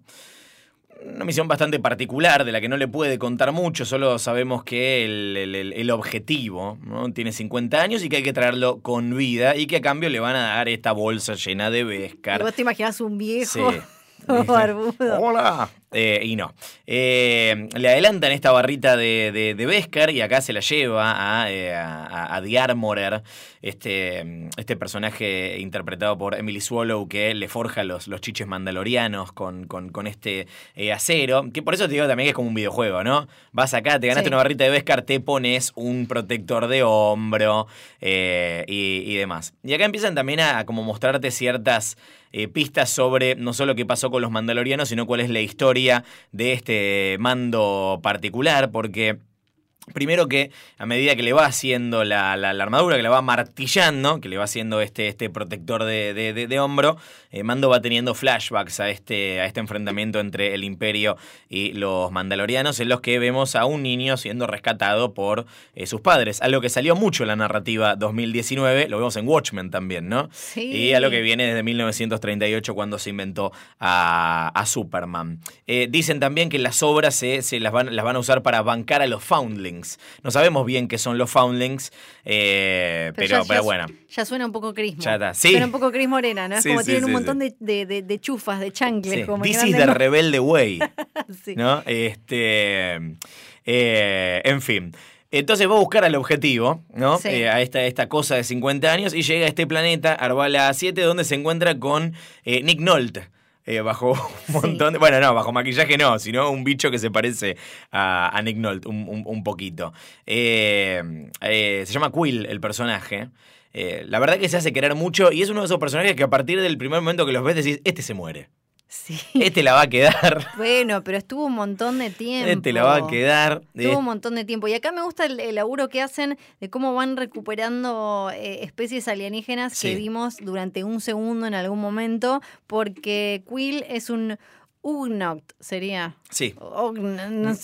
una misión bastante particular de la que no le puede contar mucho, solo sabemos que el, el- el- objetivo ¿no? tiene 50 años y que hay que traerlo con vida y que a cambio le van a dar esta bolsa llena de Y Beskar. vos te imaginás un viejo Sí. <laughs> Hola. Eh, y no. Eh, le adelantan esta barrita de, de, de Beskar y acá se la lleva a, eh, a, a The Armorer, este, este personaje interpretado por Emily Swallow que le forja los, los chiches mandalorianos con, con, con este eh, acero. Que por eso te digo también que es como un videojuego, ¿no? Vas acá, te ganaste Sí. una barrita de Beskar, te pones un protector de hombro y, y demás. Y acá empiezan también a, a como mostrarte ciertas pistas sobre no solo qué pasó con los mandalorianos, sino cuál es la historia de este mando particular, porque Primero que a medida que le va haciendo la, la, la, armadura, que le va martillando, que le va haciendo este, este protector de, de, de hombro, eh, Mando va teniendo flashbacks a este, a este enfrentamiento entre el imperio y los mandalorianos, en los que vemos a un niño siendo rescatado por eh, sus padres. Algo que salió mucho en la narrativa 2019, lo vemos en Watchmen también, ¿no? Sí. Y a lo que viene desde 1938 cuando se inventó a, a Superman. Eh, dicen también que las obras se, se las, van, las van a usar para bancar a los foundlings. No sabemos bien qué son los foundlings, eh, pero, pero, ya, pero, bueno. Ya suena un poco Cris. Ya está. Sí. Suena un poco Cris Morena, ¿no? Es Sí, como sí, tienen un montón de, de, de, chufas, de chancles. Como This is the rebelde way. <laughs> ¿no? Este, eh, en fin. Entonces va a buscar al objetivo, ¿no? Sí. Eh, a esta, esta cosa de 50 años y llega a este planeta, Arbala 7, donde se encuentra con eh, Nick Nolte. Eh, bajo un montón de. Bueno, no, bajo maquillaje no, sino un bicho que se parece a, a Nick Nolte un, un- un poquito. Eh, eh, se llama Quill el personaje. Eh, la verdad que se hace querer mucho y es uno de esos personajes que a partir del primer momento que los ves decís, este se muere. Sí. Este la va a quedar. <laughs> Bueno, pero estuvo un montón de tiempo. Este la va a quedar. Tuvo un montón de tiempo. Y acá me gusta el, el laburo que hacen de cómo van recuperando eh, especies alienígenas Sí. que vimos durante un segundo en algún momento, porque Quill es un Ugnaut, sería. Sí. Ugnaut.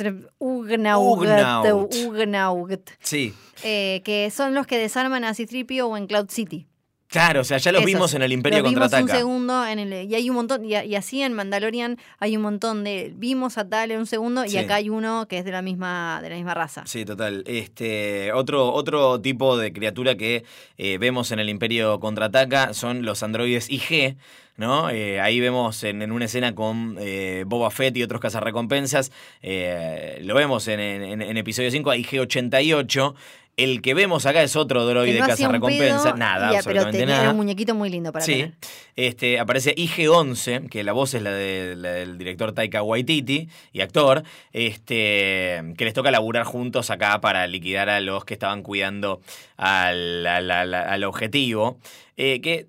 Ugnaut, sí. eh, que son los que desarman a Citripio o en Cloud City. Claro, o sea, ya los Esos. vimos en el Imperio Los vimos un Contraataca. segundo en el, y hay un montón, y, y así en Mandalorian hay un montón de. Vimos a tal en un segundo Sí. y acá hay uno que es de la misma, de la misma raza. Sí, total. Este, otro, otro tipo de criatura que eh, vemos en el Imperio Contraataca son los androides IG, ¿no? Eh, ahí vemos en, en una escena con eh, Boba Fett y otros cazarrecompensas. eh, lo vemos en, en- en episodio 5, a IG-88. El que vemos acá es otro droide no cazarrecompensa. pedo, Nada, pero absolutamente tenía nada. un muñequito muy lindo para Sí, tener. este, aparece IG-11, que la voz es la, de- la del director Taika Waititi y actor, este, que les toca laburar juntos acá para liquidar a los que estaban cuidando al, al- al- al objetivo. Eh, que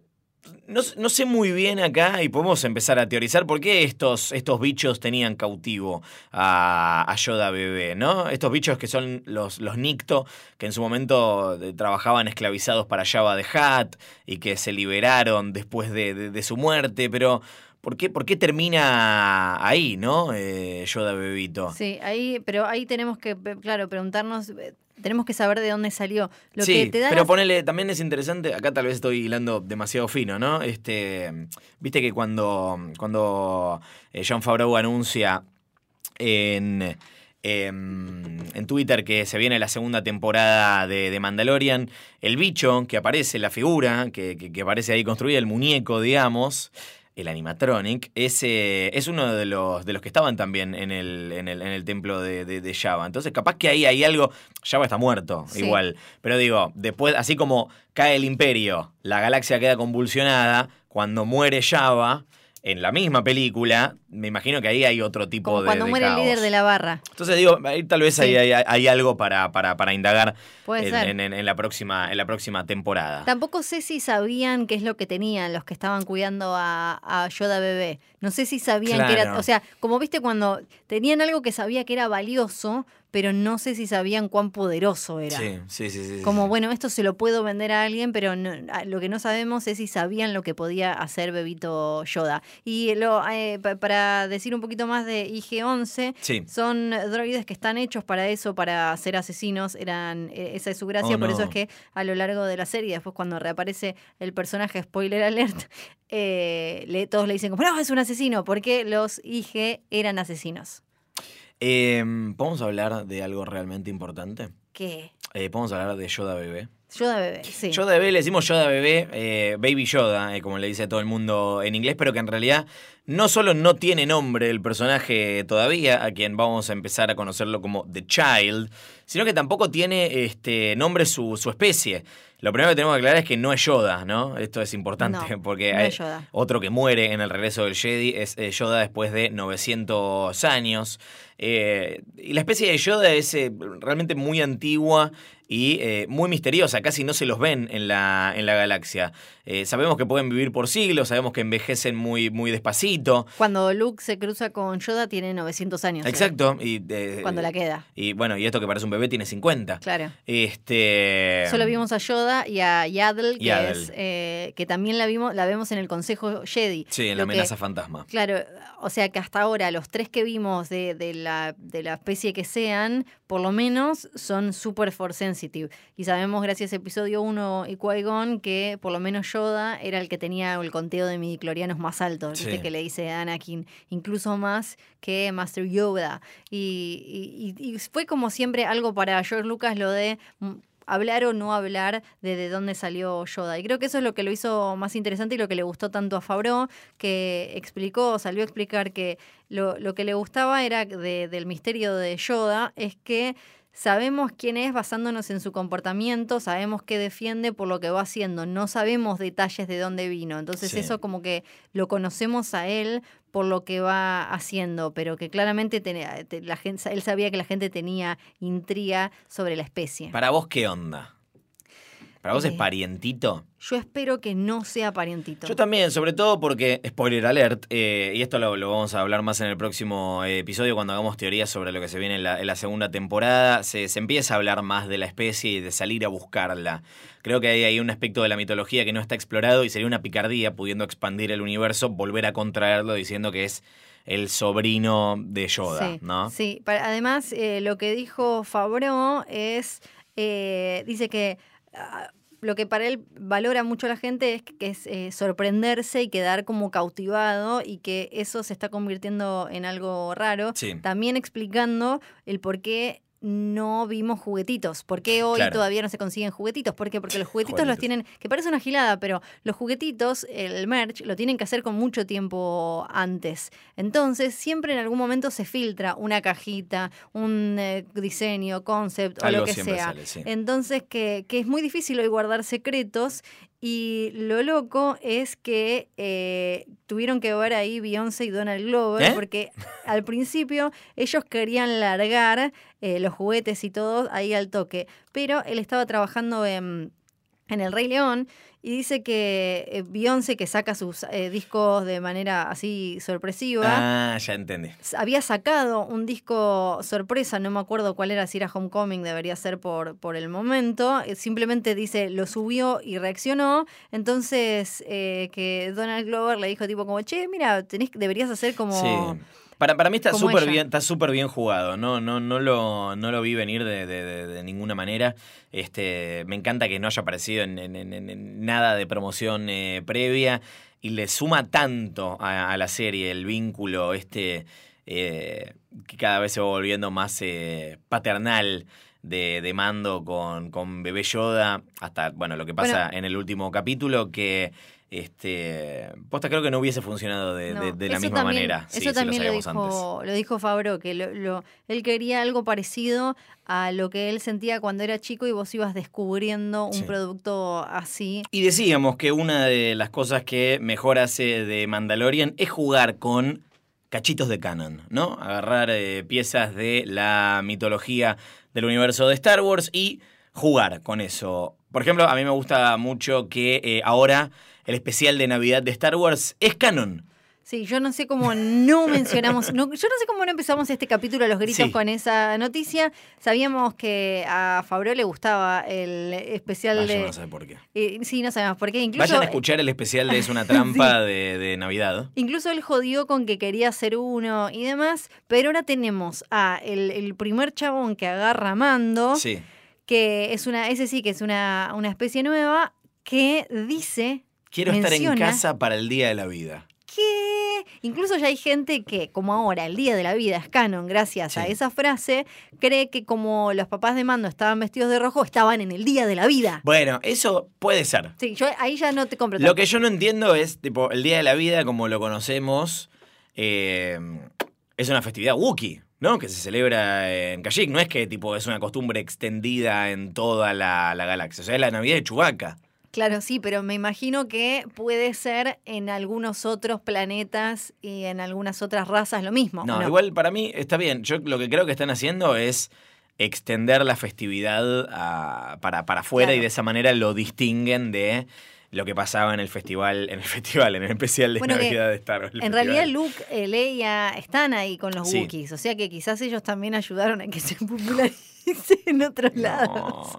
no, no sé muy bien acá y podemos empezar a teorizar por qué estos, estos bichos tenían cautivo a, a Yoda bebé, ¿no? Estos bichos que son los, los Nicto, que en su momento eh, trabajaban esclavizados para Java de Hat y que se liberaron después de, de- su muerte, pero ¿por qué, por qué termina ahí, no? Eh, Yoda bebito. Sí, ahí, pero ahí tenemos que, claro, preguntarnos, eh, tenemos que saber de dónde salió. Lo sí, que te da pero ponele, también es interesante, acá tal vez estoy hilando demasiado fino, ¿no? Este, viste que cuando, cuando eh, John Favreau anuncia en, em, en Twitter que se viene la segunda temporada de, de Mandalorian, el bicho que aparece, la figura que, que- que aparece ahí construida, el muñeco, digamos, el animatronic, es, eh, es uno de los, de los que estaban también en el, en el, en el templo de, de, de Java. Entonces, capaz que ahí hay algo. Java está muerto, Sí. igual. Pero digo, después, así como cae el imperio, la galaxia queda convulsionada, cuando muere Java, en la misma película, me imagino que ahí hay otro tipo como de. cuando de muere el líder de la barra. Entonces digo, ahí tal vez hay, Sí. hay, hay algo para, para, para indagar Puede en, ser. en- en- en la próxima, en la próxima temporada. Tampoco sé si sabían qué es lo que tenían los que estaban cuidando a, a Yoda bebé. No sé si sabían que era. O sea, como viste cuando tenían algo que sabía que era valioso, pero no sé si sabían cuán poderoso era. Sí, sí, sí, sí, Como, sí. bueno, esto se lo puedo vender a alguien, pero no- lo que no sabemos es si sabían lo que podía hacer Bebito Yoda. Y lo, eh, pa- para decir un poquito más de IG-11, Sí. son droides que están hechos para eso, para ser asesinos. Eran, eh, esa es su gracia, Oh, por eso es que a lo largo de la serie, después cuando reaparece el personaje, spoiler alert, eh, le, todos le dicen como, no, es un asesino, porque los IG eran asesinos. Em, ¿Podemos hablar de algo realmente importante? ¿Qué? Eh, ¿Podemos hablar de Yoda bebé? Yoda bebé, sí. Yoda bebé, le decimos Yoda bebé, eh, Baby Yoda, eh, como le dice todo el mundo en inglés, pero que en realidad no solo no tiene nombre el personaje todavía, a quien vamos a empezar a conocerlo como The Child, sino que tampoco tiene este nombre su, su especie. Lo primero que tenemos que aclarar es que no es Yoda, ¿no? Esto es importante No, <laughs> porque no hay Yoda. otro que muere en el regreso del Jedi es eh, Yoda después de 900 años. Eh, y la especie de Yoda es eh, realmente muy antigua y eh, muy misteriosa, casi no se los ven en la, en la galaxia. Eh, sabemos que pueden vivir por siglos, sabemos que envejecen muy, muy despacito. Cuando Luke se cruza con Yoda tiene 900 años. ¿eh? Exacto. Y, eh, Cuando la queda. Y bueno, y esto que parece un bebé tiene 50. Claro. Este. Solo vimos a Yoda y a Yaddle, que, Yaddle. es, eh, que también la vimos, la vemos en el Consejo Jedi. Sí, en la que- amenaza fantasma. Claro, o sea que hasta ahora los tres que vimos de, de la, de la especie que sean, por lo menos son super force sensitive. Y sabemos gracias a episodio 1 y Qui-Gon que por lo menos Yoda era el que tenía el conteo de midiclorianos más alto, ¿viste? Sí. que le dice Anakin, incluso más que Master Yoda. Y, y- y- y fue como siempre algo para George Lucas lo de mm, hablar o no hablar de de dónde salió Yoda. Y creo que eso es lo que lo hizo más interesante y lo que le gustó tanto a Favreau, que explicó, salió a explicar que lo, lo que le gustaba era de- del misterio de Yoda es que sabemos quién es basándonos en su comportamiento, sabemos qué defiende por lo que va haciendo, no sabemos detalles de dónde vino. Entonces Sí. eso como que lo conocemos a él por lo que va haciendo, pero que claramente tenía- te- la gente, él sabía que la gente tenía intriga sobre la especie. Para vos, ¿qué onda? ¿Para vos es parientito? Yo espero que no sea parientito. Yo también, sobre todo porque, spoiler alert, eh, y esto lo, lo vamos a hablar más en el próximo eh, episodio cuando hagamos teorías sobre lo que se viene en la, en la segunda temporada, se, se empieza a hablar más de la especie y de salir a buscarla. Creo que hay ahí un aspecto de la mitología que no está explorado y sería una picardía pudiendo expandir el universo, volver a contraerlo diciendo que es el sobrino de Yoda, sí, ¿no? Sí, además eh, lo que dijo Favreau es, dice que lo que para él valora mucho la gente es que es eh, sorprenderse y quedar como cautivado y que eso se está convirtiendo en algo raro. Sí. También explicando el por qué no vimos juguetitos. ¿Por qué hoy Claro. todavía no se consiguen juguetitos? ¿Por qué? Porque los juguetitos los tienen, que parece una gilada, pero los juguetitos, el merch, lo tienen que hacer con mucho tiempo antes. Entonces, siempre en algún momento se filtra una cajita, un eh, diseño, concept o lo que sea. sale, sí. Entonces, que, que es muy difícil hoy guardar secretos. Y lo loco es que eh, tuvieron que ver ahí Beyoncé y Donald Glover, ¿Eh? porque al principio ellos querían largar eh, los juguetes y todo ahí al toque, pero él estaba trabajando en, en El Rey León y dice que eh, Beyoncé, que saca sus eh, discos de manera así sorpresiva, Ah, ya entendí. había sacado un disco sorpresa, no me acuerdo cuál era, si era Homecoming, debería ser por, por el momento. eh, Simplemente dice, lo subió y reaccionó. Entonces, eh, que Donald Glover le dijo tipo como, che, mira, tenés, deberías hacer como... Sí. Para, para mí está súper bien, está súper bien jugado. No, no, no lo, no lo vi venir de, de- de- de ninguna manera. Este, me encanta que no haya aparecido en, en- en- en nada de promoción eh, previa. Y le suma tanto a, a la serie el vínculo este eh, que cada vez se va volviendo más eh, paternal de, de mando con, con Bebé Yoda. Hasta, bueno, lo que pasa Bueno. en el último capítulo que. Este, posta creo que no hubiese funcionado de, No, de- de la misma también- manera. sí, eso si también lo, sabíamos antes. dijo, lo dijo Fabro, que lo, lo- él quería algo parecido a lo que él sentía cuando era chico y vos ibas descubriendo un Sí. producto así. Y decíamos que una de las cosas que mejor hace de Mandalorian es jugar con cachitos de canon, ¿no? Agarrar eh, piezas de la mitología del universo de Star Wars y jugar con eso. Por ejemplo, a mí me gusta mucho que eh, ahora el especial de Navidad de Star Wars es canon. Sí, yo no sé cómo no mencionamos, no- yo no sé cómo no empezamos este capítulo a los gritos Sí. con esa noticia. Sabíamos que a Fabro le gustaba el especial Vaya, de... no sé por qué. Eh, sí, no sabemos por qué. Incluso, Vayan a escuchar el especial de Es una <laughs> trampa de, de Navidad. Incluso él jodió con que quería ser uno y demás, pero ahora tenemos a el, el primer chabón que agarra mando, Sí. Que es una, ese sí que es una, una especie nueva, que dice Quiero estar en casa para el Día de la Vida. que incluso ya hay gente que, como ahora, el Día de la Vida es canon, gracias a esa frase, cree que como los papás de mando estaban vestidos de rojo, estaban en el Día de la Vida. Bueno, eso puede ser. Sí, yo ahí ya no te compro Lo tanto. que yo no entiendo es, tipo, el Día de la Vida, como lo conocemos, eh, es una festividad Wookiee. ¿No? Que se celebra en Kashyyyk. No es que tipo es una costumbre extendida en toda la, la galaxia. O sea, es la Navidad de Chewbacca. Claro, sí, pero me imagino que puede ser en algunos otros planetas y en algunas otras razas lo mismo. No, igual para mí está bien. Yo lo que creo que están haciendo es extender la festividad a- para, para afuera Claro. y de esa manera lo distinguen de lo que pasaba en el festival, en el <laughs> festival, en el especial de Bueno, Navidad de Star Wars. En festival. realidad Luke, eh, Leia están ahí con los Sí. Wookiees, o sea que quizás ellos también ayudaron a que se popularice en otros lados.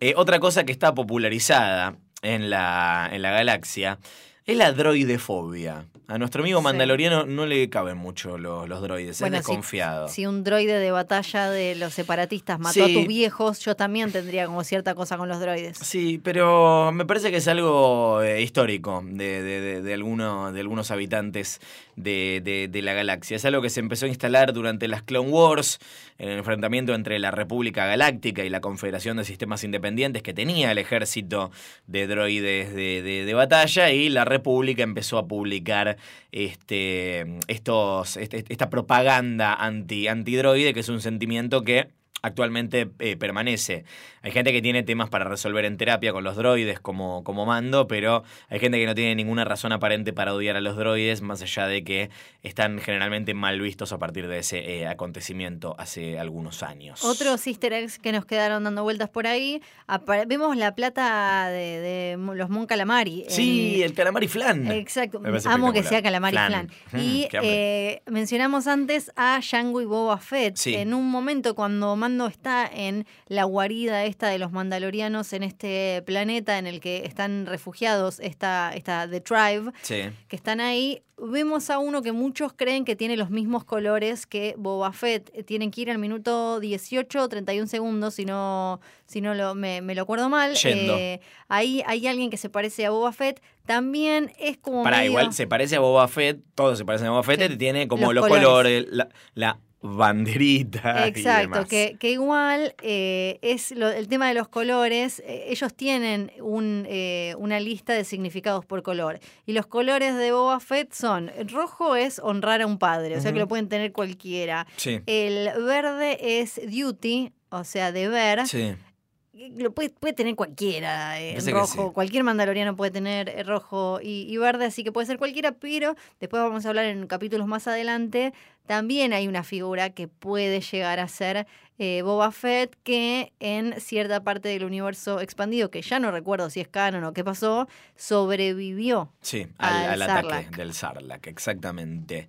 Eh, otra cosa que está popularizada en la, en la galaxia es la droidefobia. A nuestro amigo Sí. mandaloriano no le caben mucho los, los droides, Bueno, es desconfiado. Si un droide de batalla de los separatistas mató a tus viejos, yo también tendría como cierta cosa con los droides. Sí, pero me parece que es algo eh, histórico de, de- de- de alguno- de algunos habitantes de, de- de la galaxia. Es algo que se empezó a instalar durante las Clone Wars, en el enfrentamiento entre la República Galáctica y la Confederación de Sistemas Independientes que tenía el ejército de droides de, de- batalla y la República empezó a publicar este, estos, este- esta propaganda anti, antidroide, que es un sentimiento que actualmente eh, permanece. Hay gente que tiene temas para resolver en terapia con los droides como, como mando, pero hay gente que no tiene ninguna razón aparente para odiar a los droides, más allá de que están generalmente mal vistos a partir de ese eh, acontecimiento hace algunos años. Otros easter eggs que nos quedaron dando vueltas por ahí. Vemos la plata de, los Mon Calamari. Sí, el calamar y flan. Exacto, amo que sea Calamari Flan. Flan. Mm, Y eh, mencionamos antes a Django y Boba Fett. Sí. En un momento cuando Está en la guarida esta de los mandalorianos en este planeta en el que están refugiados, esta, esta The Tribe, Sí. que están ahí, vemos a uno que muchos creen que tiene los mismos colores que Boba Fett. Eh, Tienen que ir al minuto 18 o 31 segundos, si no, si no lo, me, me lo acuerdo mal. Yendo. Eh, ahí hay alguien que se parece a Boba Fett. También es como. Para, medio- igual se parece a Boba Fett, todos se parecen a Boba Fett, Sí. tiene como Los los, colores. colores, la, la banderita. y Exacto, demás. que, que igual eh, es lo- el tema de los colores, eh, ellos tienen un, eh, una lista de significados por color. Y los colores de Boba Fett son, rojo es honrar a un padre, o sea que lo pueden tener cualquiera. Sí. El verde es duty, o sea, deber. Sí. Lo puede, puede tener cualquiera eh, rojo. sí. Cualquier mandaloriano puede tener eh, rojo y, y verde, así que puede ser cualquiera, pero después vamos a hablar en capítulos más adelante. También hay una figura que puede llegar a ser eh, Boba Fett, que en cierta parte del universo expandido, que ya no recuerdo si es canon o qué pasó, sobrevivió. Sí, al, Al al ataque del Sarlacc, exactamente.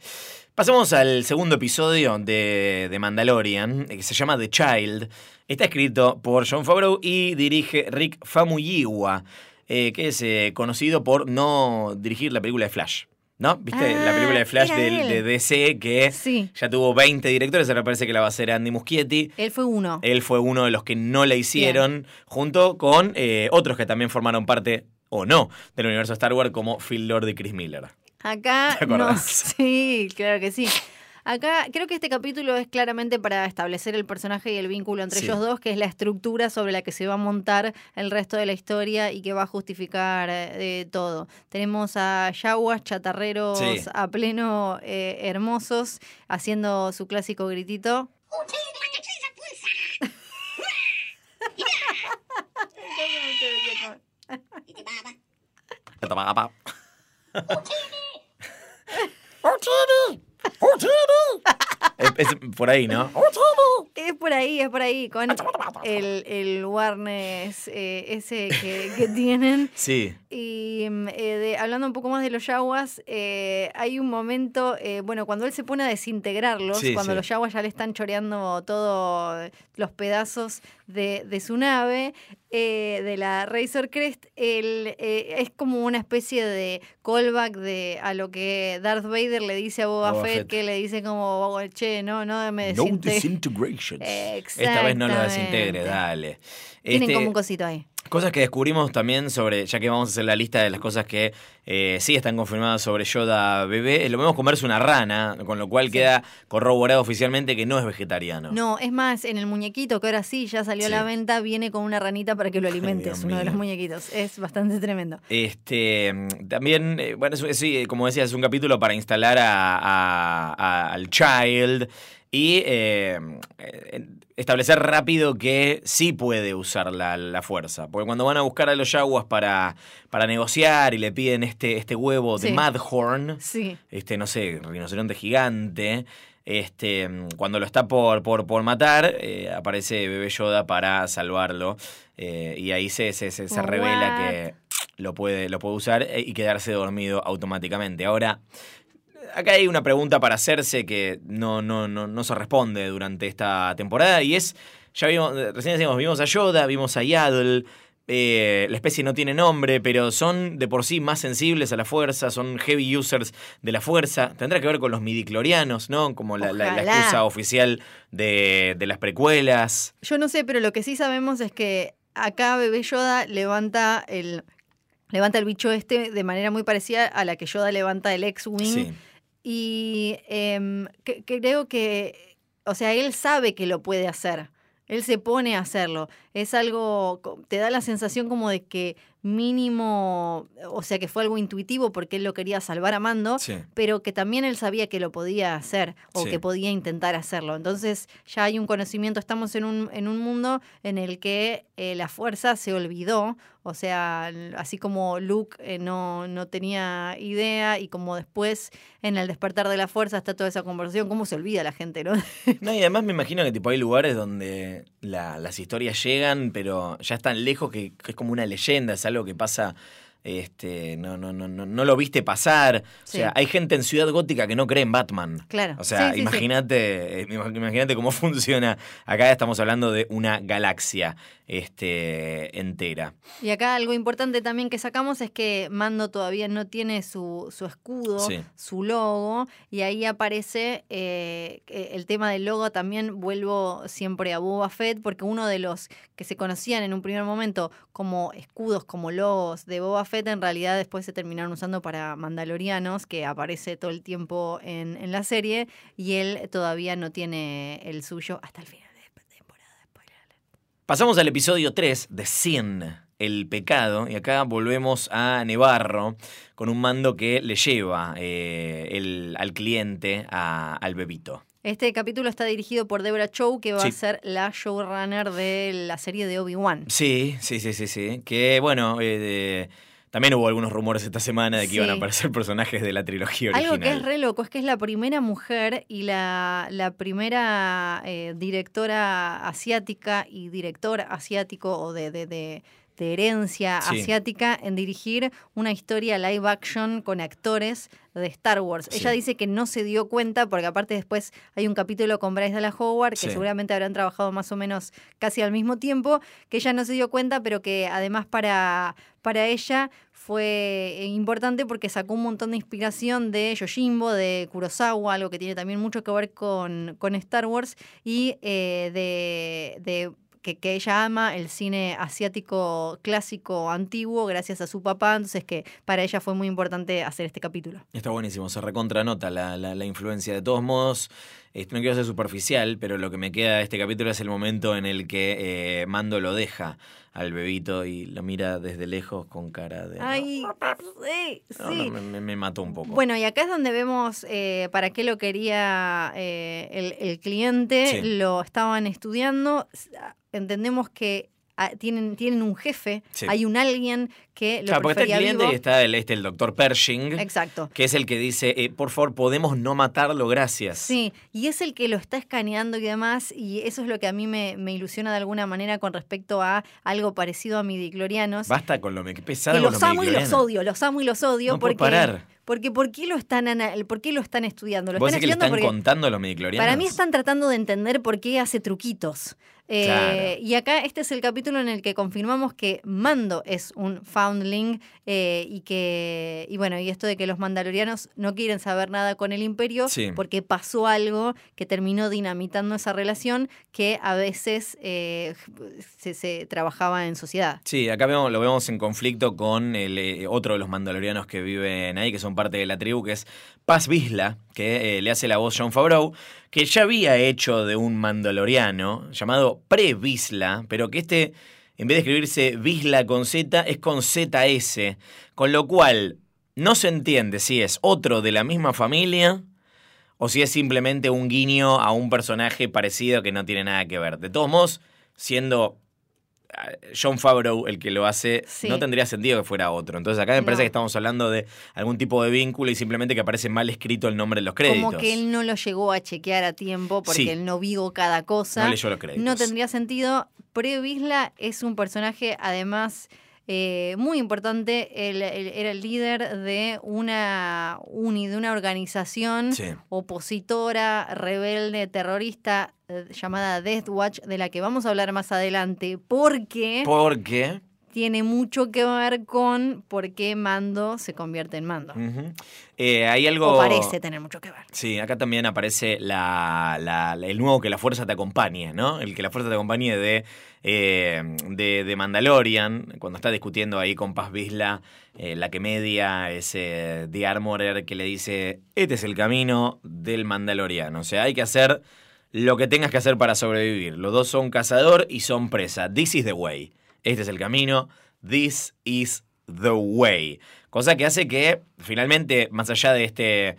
Pasamos al segundo episodio de, de Mandalorian, eh, que se llama The Child. Está escrito por John Favreau y dirige Rick Famuyiwa, eh, que es eh, conocido por no dirigir la película de Flash. ¿No? ¿Viste? la Ah, película de Flash de DC que Sí, ya tuvo 20 directores, ahora parece que la va a hacer Andy Muschietti. él fue uno. Él fue uno de los que no la hicieron, junto con eh, otros que también formaron parte, o no, del universo Star Wars, como Phil Lord y Chris Miller. Acá ¿Te no, acordás? <laughs> sí, claro que sí. Acá creo que este capítulo es claramente para establecer el personaje y el vínculo entre Sí. ellos dos, que es la estructura sobre la que se va a montar el resto de la historia y que va a justificar eh, todo. Tenemos a yaguas chatarreros Sí. a pleno eh, hermosos haciendo su clásico gritito. <laughs> <laughs> es, es por ahí, ¿no? Es por ahí, es por ahí, con el, el Warnes eh, ese que, que tienen. Sí, Y mm, eh, de- hablando un poco más de los yaguas, eh, hay un momento, bueno, cuando él se pone a desintegrarlos, Sí, cuando sí. los yaguas ya le están choreando todos los pedazos de, de su nave, eh, de la Razor Crest, él, eh, es como una especie de callback de, a lo que Darth Vader le dice a Boba, Boba Fett, Fett. que le dice como, che, no, no me no disintegrations. Esta vez no lo desintegre, dale. Tienen Este, como un cosito ahí. Cosas que descubrimos también sobre, ya que vamos a hacer la lista de las cosas que eh, sí están confirmadas sobre Yoda bebé, lo vemos comerse una rana, con lo cual queda corroborado oficialmente que no es vegetariano. No, es más, en el muñequito, que ahora sí ya salió a la venta, viene con una ranita para que lo alimentes, Dios uno de los muñequitos. Es bastante tremendo. Este, también, eh, bueno, es- sí, eh, como decías, es un capítulo para instalar a, a- a- al child y eh, eh, establecer rápido que sí puede usar la, la fuerza. Porque cuando van a buscar a los yaguas para, para negociar y le piden este, este huevo de Sí. Madhorn, Sí. este, no sé, rinoceronte gigante. Este, cuando lo está por, por, por matar, eh, aparece Bebé Yoda para salvarlo. eh, y ahí se, se, se, se revela que lo puede, lo puede usar eh, y quedarse dormido automáticamente. Ahora, acá hay una pregunta para hacerse que no, no, no, no se responde durante esta temporada. Y es. Ya vimos, recién decíamos, vimos a Yoda, vimos a Yaddle. eh, la especie no tiene nombre, pero son de por sí más sensibles a la fuerza, son heavy users de la fuerza. Tendrá que ver con los midiclorianos, ¿no? Como la, la- la Ojalá. excusa oficial de, de las precuelas. Yo no sé, pero lo que sí sabemos es que acá Bebé Yoda levanta el, levanta el bicho este de manera muy parecida a la que Yoda levanta el X-Wing. Sí. Y em, que- creo que, o sea, él sabe que lo puede hacer. Él se pone a hacerlo. Es algo, te da la sensación como de que mínimo, o sea, que fue algo intuitivo porque él lo quería salvar a Mando, Sí. pero que también él sabía que lo podía hacer o Sí. que podía intentar hacerlo. Entonces ya hay un conocimiento, estamos en un, en un mundo en el que eh, la fuerza se olvidó, o sea, así como Luke eh, no, no tenía idea y como después en el despertar de la fuerza está toda esa conversación, ¿cómo se olvida la gente, no? <laughs> No, y además me imagino que tipo hay lugares donde la- las historias llegan, pero ya están lejos que, que es como una leyenda, es algo que pasa, este, no, no, no, no, no lo viste pasar. Sí. O sea, hay gente en Ciudad Gótica que no cree en Batman. Claro. O sea, Sí, sí, sí. imagínate, eh, imag- imagínate cómo <laughs> funciona. Acá estamos hablando de una galaxia este, entera. Y acá algo importante también que sacamos es que Mando todavía no tiene su, su escudo, Sí. su logo, y ahí aparece eh, que el tema del logo también vuelvo siempre a Boba Fett, porque uno de los que se conocían en un primer momento como escudos, como logos de Boba Fett, en realidad después se terminaron usando para Mandalorianos, que aparece todo el tiempo en, en la serie, y él todavía no tiene el suyo hasta el final de temporada. Spoiler alert. Pasamos al episodio 3 de Sin, el pecado, y acá volvemos a Nevarro con un mando que le lleva eh, el- al cliente a- al bebito. Este capítulo está dirigido por Deborah Chow, que va Sí. a ser la showrunner de la serie de Obi-Wan. Sí, sí, sí, sí, sí. Que bueno, eh, de- también hubo algunos rumores esta semana de que iban a aparecer personajes de la trilogía original. Algo que es re loco es que es la primera mujer y la, la primera eh, directora asiática y director asiático o de, de, de- de herencia Sí. asiática en dirigir una historia live action con actores de Star Wars. Sí. Ella dice que no se dio cuenta, porque aparte después hay un capítulo con Bryce Dallas Howard, que Sí. seguramente habrán trabajado más o menos casi al mismo tiempo, que ella no se dio cuenta, pero que además para, para ella fue importante porque sacó un montón de inspiración de Yojimbo, de Kurosawa, algo que tiene también mucho que ver con, con Star Wars, y eh, de, de que, ella ama el cine asiático clásico antiguo gracias a su papá, entonces que para ella fue muy importante hacer este capítulo. Está buenísimo, se recontranota la, la, la influencia. De todos modos, no quiero ser superficial, pero lo que me queda de este capítulo es el momento en el que eh, Mando lo deja al bebito y lo mira desde lejos con cara de... Ay, sí, No, sí. no, me, mató un poco. Bueno, y acá es donde vemos eh, para qué lo quería eh, el, el cliente, Sí. lo estaban estudiando, ah, entendemos que ah, tienen, tienen un jefe, Sí. hay un alguien que lo Claro, porque está el cliente vivo. y está el, este, el doctor Pershing, Exacto. que es el que dice, eh, por favor, podemos no matarlo, gracias. Sí, y es el que lo está escaneando y demás, y eso es lo que a mí me, me ilusiona de alguna manera con respecto a algo parecido a midiclorianos. Basta con lo que con los lo amo y los odio, los amo y los odio No puedo porque, parar. porque ¿por qué lo están por qué lo están estudiando? Lo ¿Vos están que le están porque contando a los midichlorianos? para mí están tratando de entender por qué hace truquitos. Eh, Claro. Y acá este es el capítulo en el que confirmamos que Mando es un foundling eh, y que, y bueno, y esto de que los mandalorianos no quieren saber nada con el imperio Sí. porque pasó algo que terminó dinamitando esa relación que a veces eh, se, se trabajaba en sociedad. Sí, acá vemos, lo vemos en conflicto con el, otro de los mandalorianos que viven ahí, que son parte de la tribu, que es Paz Vizla, que le hace la voz John Favreau, que ya había hecho de un mandaloriano llamado Pre-Vizla, pero que este, en vez de escribirse Vizla con Z, es con ZS, con lo cual no se entiende si es otro de la misma familia o si es simplemente un guiño a un personaje parecido que no tiene nada que ver. De todos modos, siendo John Favreau el que lo hace, Sí. no tendría sentido que fuera otro. Entonces acá me parece No. que estamos hablando de algún tipo de vínculo y simplemente que aparece mal escrito el nombre en los créditos. Como que él no lo llegó a chequear a tiempo porque Sí. él no vio cada cosa. No leyó los créditos. No tendría sentido. Pre-Vizla es un personaje, además, eh, muy importante. Él, él era el líder de una, uni, de una organización Sí. opositora, rebelde, terrorista, llamada Death Watch, de la que vamos a hablar más adelante, porque Porque... tiene mucho que ver con por qué Mando se convierte en Mando. eh, hay algo... O parece tener mucho que ver. Sí, acá también aparece la, la- la- el nuevo que la fuerza te acompañe, ¿no? El que la fuerza te acompañe de, eh, de, de Mandalorian, cuando está discutiendo ahí con Paz Vizla, eh, la que media ese The Armorer que le dice, este es el camino del Mandaloriano, o sea, hay que hacer lo que tengas que hacer para sobrevivir. Los dos son cazador y son presa. This is the way. Este es el camino. This is the way. Cosa que hace que finalmente, más allá de este,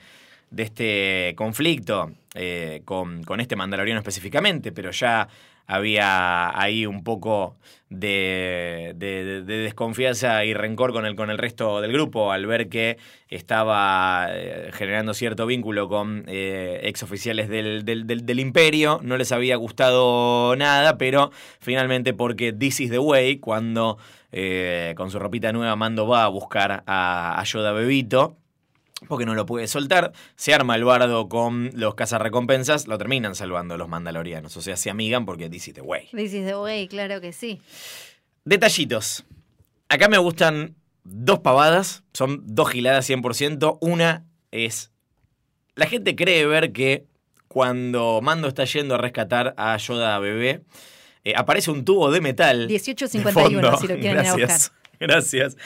de este conflicto eh, con, con este mandaloriano específicamente, pero ya había ahí un poco de, de- de- de desconfianza y rencor con el, con el resto del grupo al ver que estaba eh, generando cierto vínculo con eh, exoficiales del- del imperio. No les había gustado nada, pero finalmente porque This is the way, cuando eh, con su ropita nueva Mando va a buscar a, a Yoda Bebito, porque no lo puede soltar. Se arma el bardo con los cazarrecompensas, lo terminan salvando los mandalorianos. O sea, se amigan porque this is the way. This is the way, claro que sí. Detallitos. Acá me gustan dos pavadas, son dos giladas 100%. Una es, la gente cree ver que cuando Mando está yendo a rescatar a Yoda bebé, eh, aparece un tubo de metal. de 1851, fondo. si lo quieren <laughs> ir a buscar. Gracias, gracias.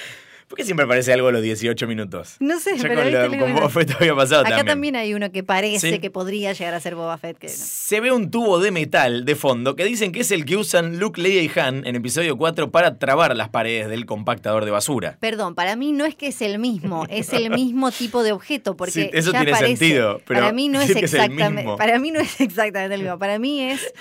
¿Por qué siempre aparece algo a los 18 minutos? No sé, Ya pero con, lo- con Boba Fett había pasado Acá también. también. hay uno que parece Sí. que podría llegar a ser Boba Fett. Que no. Se ve un tubo de metal de fondo que dicen que es el que usan Luke, Leia y Han en episodio 4 para trabar las paredes del compactador de basura. Perdón, para mí no es que es el mismo, es el mismo <laughs> tipo de objeto, porque Sí, eso ya tiene parece- sentido, pero para mí no es es exactamente, mismo. para mí no es exactamente el mismo, para mí es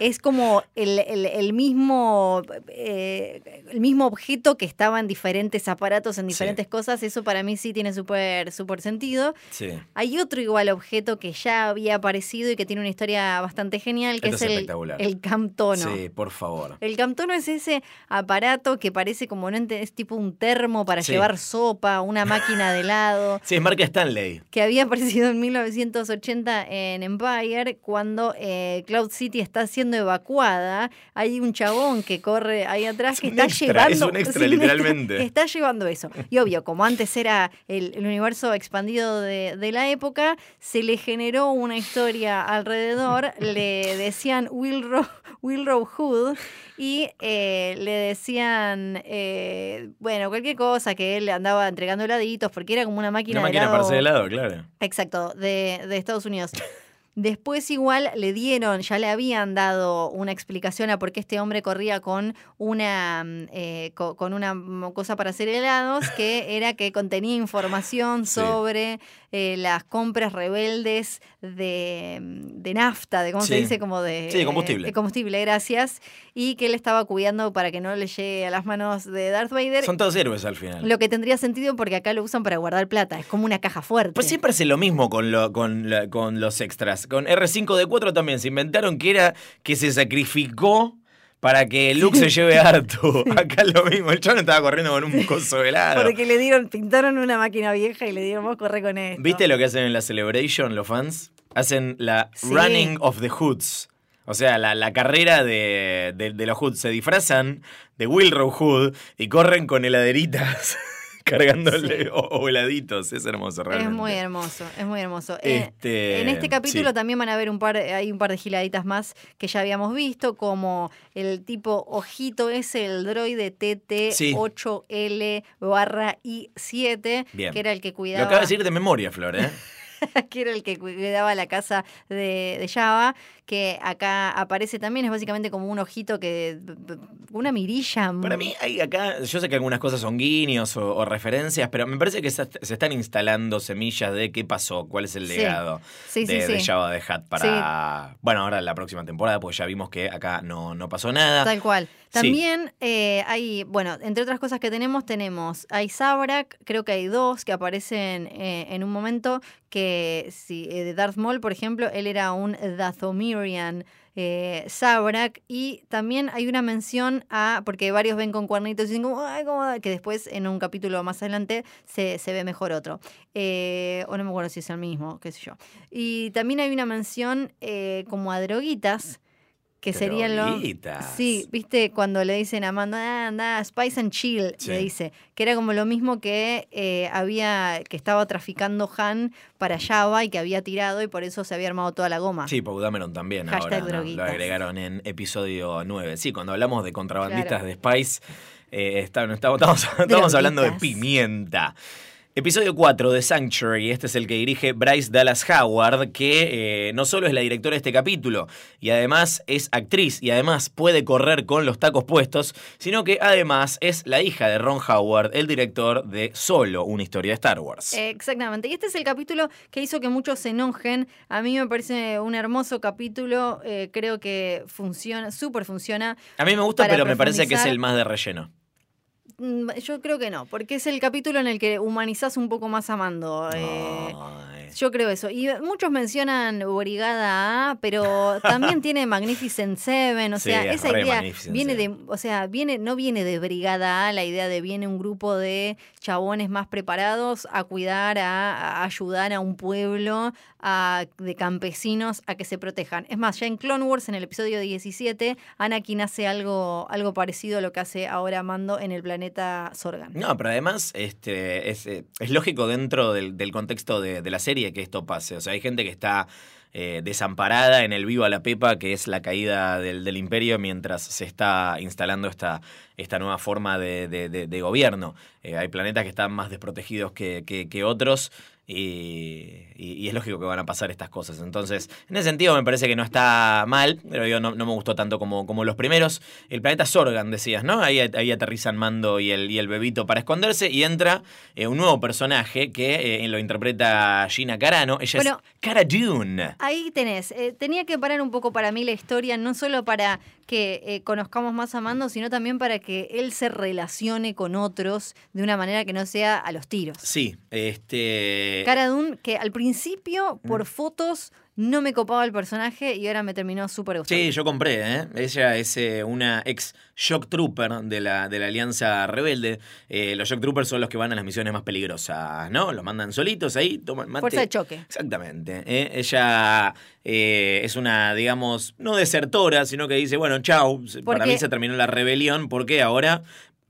es como el, el- el mismo eh, el mismo objeto que estaba en diferentes aparatos, en Sí. diferentes cosas, eso para mí sí tiene súper súper sentido. Sí. Hay otro igual objeto que ya había aparecido y que tiene una historia bastante genial, que Esto es, es el, espectacular. el Camptono. Sí, por favor. El Camptono es ese aparato que parece como, no es tipo un termo para Sí. llevar sopa, una máquina de helado, <laughs> Sí, es marca Stanley. que había <laughs> aparecido en 1980 en Empire, cuando eh, Cloud City está siendo evacuada. Hay un chabón que corre ahí atrás Es que está extra, llevando... <laughs> es un extra, sí, literalmente. que está llevando eso. Y obvio, como antes era el, el universo expandido de, de la época, se le generó una historia alrededor, le decían Wilrow, Wilrow Hood y eh, le decían, eh, bueno, cualquier cosa que él andaba entregando heladitos porque era como una máquina, Una máquina de helado. helado, claro. Exacto, de, de Estados Unidos. Después igual le dieron, ya le habían dado una explicación a por qué este hombre corría con una, mm, eh, co- con una cosa para hacer helados, que era que contenía información sobre eh, las compras rebeldes de, mm, de nafta, de cómo se dice, como de, Sí, de combustible. de combustible, gracias, y que él estaba cuidando para que no le llegue a las manos de Darth Vader. Son todos héroes al final. Lo que tendría sentido porque acá lo usan para guardar plata, es como una caja fuerte. Pues siempre hace lo mismo con, lo- con, la- con los extras. Con R5D4 también se inventaron que era que se sacrificó para que Luke <laughs> se lleve harto. Acá es lo mismo. El chavo estaba corriendo con un coso helado. Porque le dieron, pintaron una máquina vieja y le dieron, vos corre con esto. ¿Viste lo que hacen en la Celebration los fans? Hacen la Sí. Running of the Hoods. O sea, la, la carrera de, de, de los Hood se disfrazan de Wilrow Hood y corren con heladeritas. <laughs> cargándole Sí. <laughs> o, o heladitos, es hermoso realmente. Es muy hermoso, es muy hermoso. Eh, Este, en este capítulo sí. también van a ver un par, hay un par de giladitas más que ya habíamos visto, como el tipo ojito ese, el droide TT8L barra I7, Bien. que era el que Lo cuidaba. acaba de decir de memoria, Flor, ¿eh? <laughs> que era el que cuidaba la casa de, de Java, que acá aparece también, es básicamente como un ojito que. una mirilla. Para mí, hay acá, yo sé que algunas cosas son guiños o, o referencias, pero me parece que se, se están instalando semillas de qué pasó, cuál es el legado Sí, sí, de, de. Java de Hat para. Bueno, ahora la próxima temporada, pues ya vimos que acá no, no pasó nada. Tal cual. También eh, hay, bueno, entre otras cosas que tenemos, tenemos, hay Sabrak, creo que hay dos que aparecen eh, en un momento, que si, eh, de Darth Maul, por ejemplo, él era un Dathomirian eh, Sabrak, y también hay una mención a, porque varios ven con cuernitos y dicen como, "Ay, cómo da", que después en un capítulo más adelante se, se ve mejor otro. Eh, o no me acuerdo si es el mismo, qué sé yo. Y también hay una mención eh, como a droguitas, que serían lo... Droguitas. Sí, viste, cuando le dicen a Mando, ah, anda, Spice and Chill, Sí. le dice, que era como lo mismo que eh, había, que estaba traficando Han para Java y que había tirado y por eso se había armado toda la goma. Sí, Pau Dameron también Hashtag ahora ¿no? lo agregaron en episodio 9. Sí, cuando hablamos de contrabandistas Claro. de Spice, eh, está- estamos, <laughs> estamos- estamos hablando de pimienta. Episodio 4 de Sanctuary, este es el que dirige Bryce Dallas Howard, que eh, no solo es la directora de este capítulo, y además es actriz, y además puede correr con los tacos puestos, sino que además es la hija de Ron Howard, el director de Solo, una historia de Star Wars. Exactamente. Y este es el capítulo que hizo que muchos se enojen. A mí me parece un hermoso capítulo. eh, creo que funciona, súper funciona. A mí me gusta, pero me parece que es el más de relleno. Mm, Yo creo que no, porque es el capítulo en el que humanizás un poco más a Mando. eh. Yo creo eso. Y muchos mencionan Brigada A, pero también <laughs> tiene Magnificent Seven. O sea, es esa idea viene de, o sea, viene, no viene de Brigada A, la idea de viene un grupo de chabones más preparados a cuidar, a, a ayudar a un pueblo a- de campesinos a que se protejan. Es más, ya en Clone Wars, en el episodio 17, Anakin hace algo, algo parecido a lo que hace ahora Mando en el planeta Sorgan. No, pero además este, es, eh, es lógico dentro del, del contexto de, de la serie que esto pase. O sea, hay gente que está eh, desamparada en el vivo a la pepa, que es la caída del, del imperio mientras se está instalando esta, esta nueva forma de, de- gobierno. Eh, hay planetas que están más desprotegidos que- que otros. Y, y- y es lógico que van a pasar estas cosas. Entonces, en ese sentido me parece que no está mal, pero yo no, no me gustó tanto como, como los primeros. El planeta Sorgan, decías, ¿no? Ahí, ahí aterrizan Mando y el, y el bebito para esconderse y entra eh, un nuevo personaje que eh, lo interpreta Gina Carano. Ella Bueno. es Cara Dune. Ahí tenés. Eh, tenía que parar un poco para mí la historia, no solo para que conozcamos más a Mando, sino también para que él se relacione con otros de una manera que no sea a los tiros. Sí, este... Cara Dune, que al principio, Mm. por fotos, no me copaba el personaje y ahora me terminó súper gustando. Sí, yo compré, ¿eh? Ella es eh, una ex Shock Trooper de la, de la Alianza Rebelde. Eh, los Shock Troopers son los que van a las misiones más peligrosas, ¿no? Los mandan solitos ahí, toman mate. Fuerza de choque. Exactamente. ¿eh? Ella eh, es una, digamos, no desertora, sino que dice, bueno, chau, para mí se terminó la rebelión porque ahora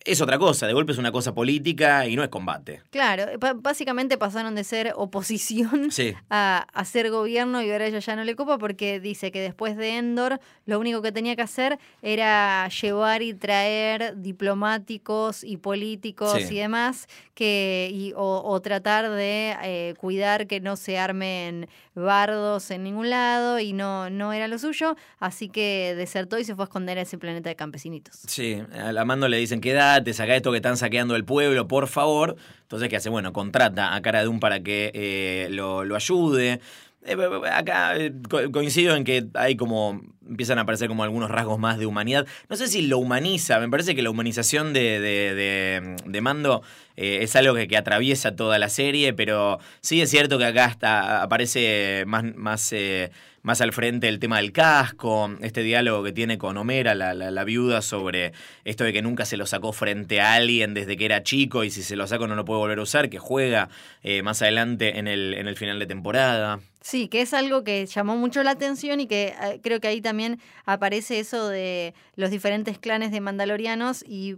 es otra cosa. De golpe es una cosa política y no es combate. Claro, ba- básicamente pasaron de ser oposición Sí. <laughs> a hacer gobierno y ahora ella ya no le copa porque dice que después de Endor lo único que tenía que hacer era llevar y traer diplomáticos y políticos Sí. y demás que y- o, o tratar de eh, cuidar que no se armen bardos en ningún lado y no, no era lo suyo, así que desertó y se fue a esconder a ese planeta de campesinitos. Sí, a la mando le dicen, quédate, saca esto que están saqueando el pueblo, por favor. Entonces, ¿qué hace? Bueno, contrata a Cara Dune para que eh, lo, lo ayude. Eh, acá eh, co- coincido en que hay como. empiezan a aparecer como algunos rasgos más de humanidad. No sé si lo humaniza, me parece que la humanización de, de, de- Mando eh, es algo que, que atraviesa toda la serie, pero sí es cierto que acá está, aparece más, más, eh, más al frente el tema del casco, este diálogo que tiene con Homera, la, la- viuda, sobre esto de que nunca se lo sacó frente a alguien desde que era chico y si se lo saca no lo puede volver a usar, que juega eh, más adelante en el, en el final de temporada. Sí, que es algo que llamó mucho la atención y que eh, creo que ahí también también aparece eso de los diferentes clanes de mandalorianos y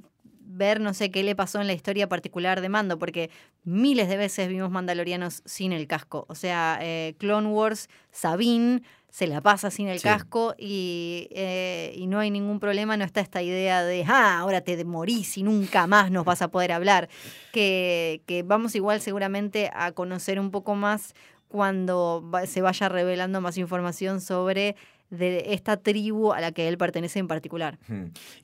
ver, no sé, qué le pasó en la historia particular de Mando, porque miles de veces vimos mandalorianos sin el casco. O sea, eh, Clone Wars, Sabine se la pasa sin el Sí. casco y, eh, y no hay ningún problema, no está esta idea de, ah, ahora te morís y nunca más nos vas a poder hablar. Que, que vamos igual seguramente a conocer un poco más cuando se vaya revelando más información sobre de esta tribu a la que él pertenece en particular.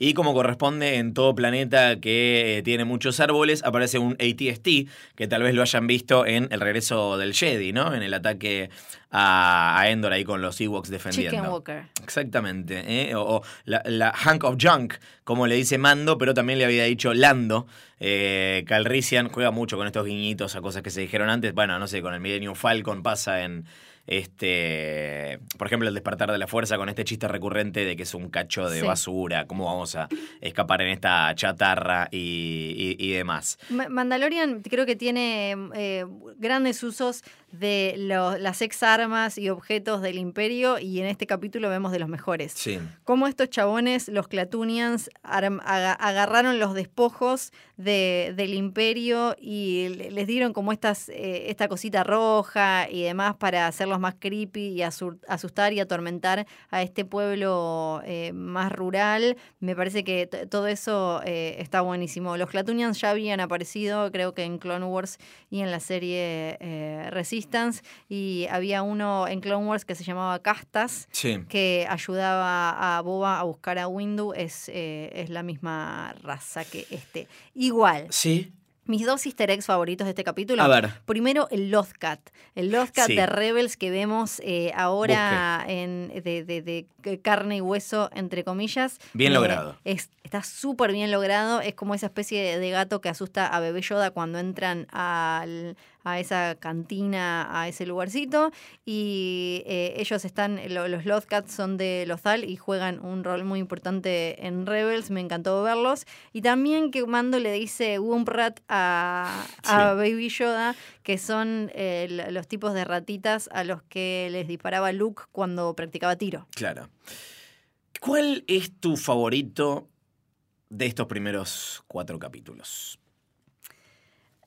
Y como corresponde en todo planeta que eh, tiene muchos árboles, aparece un ATST, que tal vez lo hayan visto en el regreso del Jedi, ¿no? En el ataque a, a Endor ahí con los Ewoks defendiendo. Chicken Walker. Exactamente. ¿eh? O, o la, la Hunk of Junk, como le dice Mando, pero también le había dicho Lando. Eh, Calrissian juega mucho con estos guiñitos a cosas que se dijeron antes. Bueno, no sé, con el Millennium Falcon pasa en. Este, por ejemplo, el despertar de la fuerza con este chiste recurrente de que es un cacho de Sí. basura, cómo vamos a escapar en esta chatarra y, y- y demás. Ma- Mandalorian creo que tiene eh, grandes usos de lo- las ex armas y objetos del imperio y en este capítulo vemos de los mejores. Sí. Cómo estos chabones, los Clatunians, agarraron los despojos de- del imperio y le- les dieron como estas, eh, esta cosita roja y demás para hacerlos más creepy y asustar y atormentar a este pueblo eh, más rural. Me parece que todo eso eh, está buenísimo. Los Clatunians ya habían aparecido, creo que en Clone Wars y en la serie Resistance. Y había uno en Clone Wars que se llamaba Castas Sí. que ayudaba a Boba a buscar a Windu es, eh, es la misma raza que este. Igual, Sí. mis dos easter eggs favoritos de este capítulo. A ver. Primero, el Lothcat. El Lothcat Sí. de Rebels que vemos eh, ahora en, de, de- de carne y hueso, entre comillas. Bien Eh, logrado. es- está súper bien logrado. Es como esa especie de, de gato que asusta a Bebé Yoda cuando entran al- a esa cantina, a ese lugarcito. Y eh, ellos están, lo- los Lothcats son de Lothal y juegan un rol muy importante en Rebels. Me encantó verlos. Y también que Mando le dice Wumprat a, a Sí. Baby Yoda, que son eh, los tipos de ratitas a los que les disparaba Luke cuando practicaba tiro. Claro. ¿Cuál es tu favorito de estos primeros cuatro capítulos?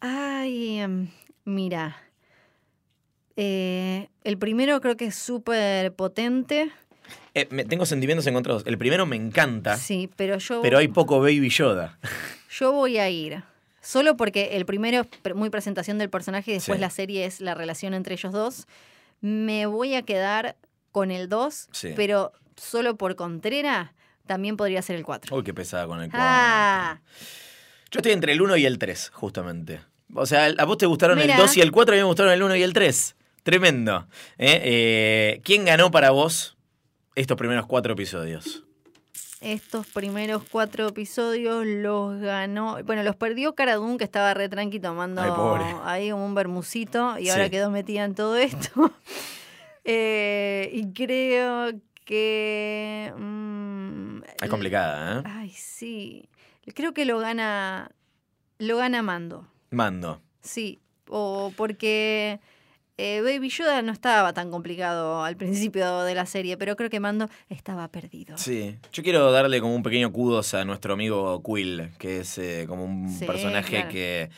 Ay, em, mira. Eh, el primero creo que es súper potente. Eh, me- tengo sentimientos encontrados. El primero me encanta, Sí, pero yo, pero hay poco Baby Yoda. <laughs> yo voy a ir. Solo porque el primero es muy presentación del personaje y después Sí. la serie es la relación entre ellos dos. Me voy a quedar con el 2, Sí. pero solo por Contrera también podría ser el 4. Uy, qué pesada con el cuatro. Ah, Yo estoy entre el 1 y el 3, justamente. O sea, a vos te gustaron el 2 y el 4, a mí me gustaron el 1 y el 3. Tremendo. ¿eh? Eh, ¿Quién ganó para vos estos primeros cuatro episodios? estos primeros cuatro episodios los ganó. Bueno, los perdió Cara Dune, que estaba re tranqui tomando Ay, ahí como un bermucito y ahora quedó metida en todo esto. <laughs> Eh, y creo que. mm, Es complicada, ¿eh? Ay, sí. Creo que lo gana. Lo gana Mando. Mando. Sí. O porque. eh, Baby Yoda no estaba tan complicado al principio de la serie, pero creo que Mando estaba perdido. Sí. Yo quiero darle como un pequeño kudos a nuestro amigo Quill, que es eh, como un Sí, personaje claro. que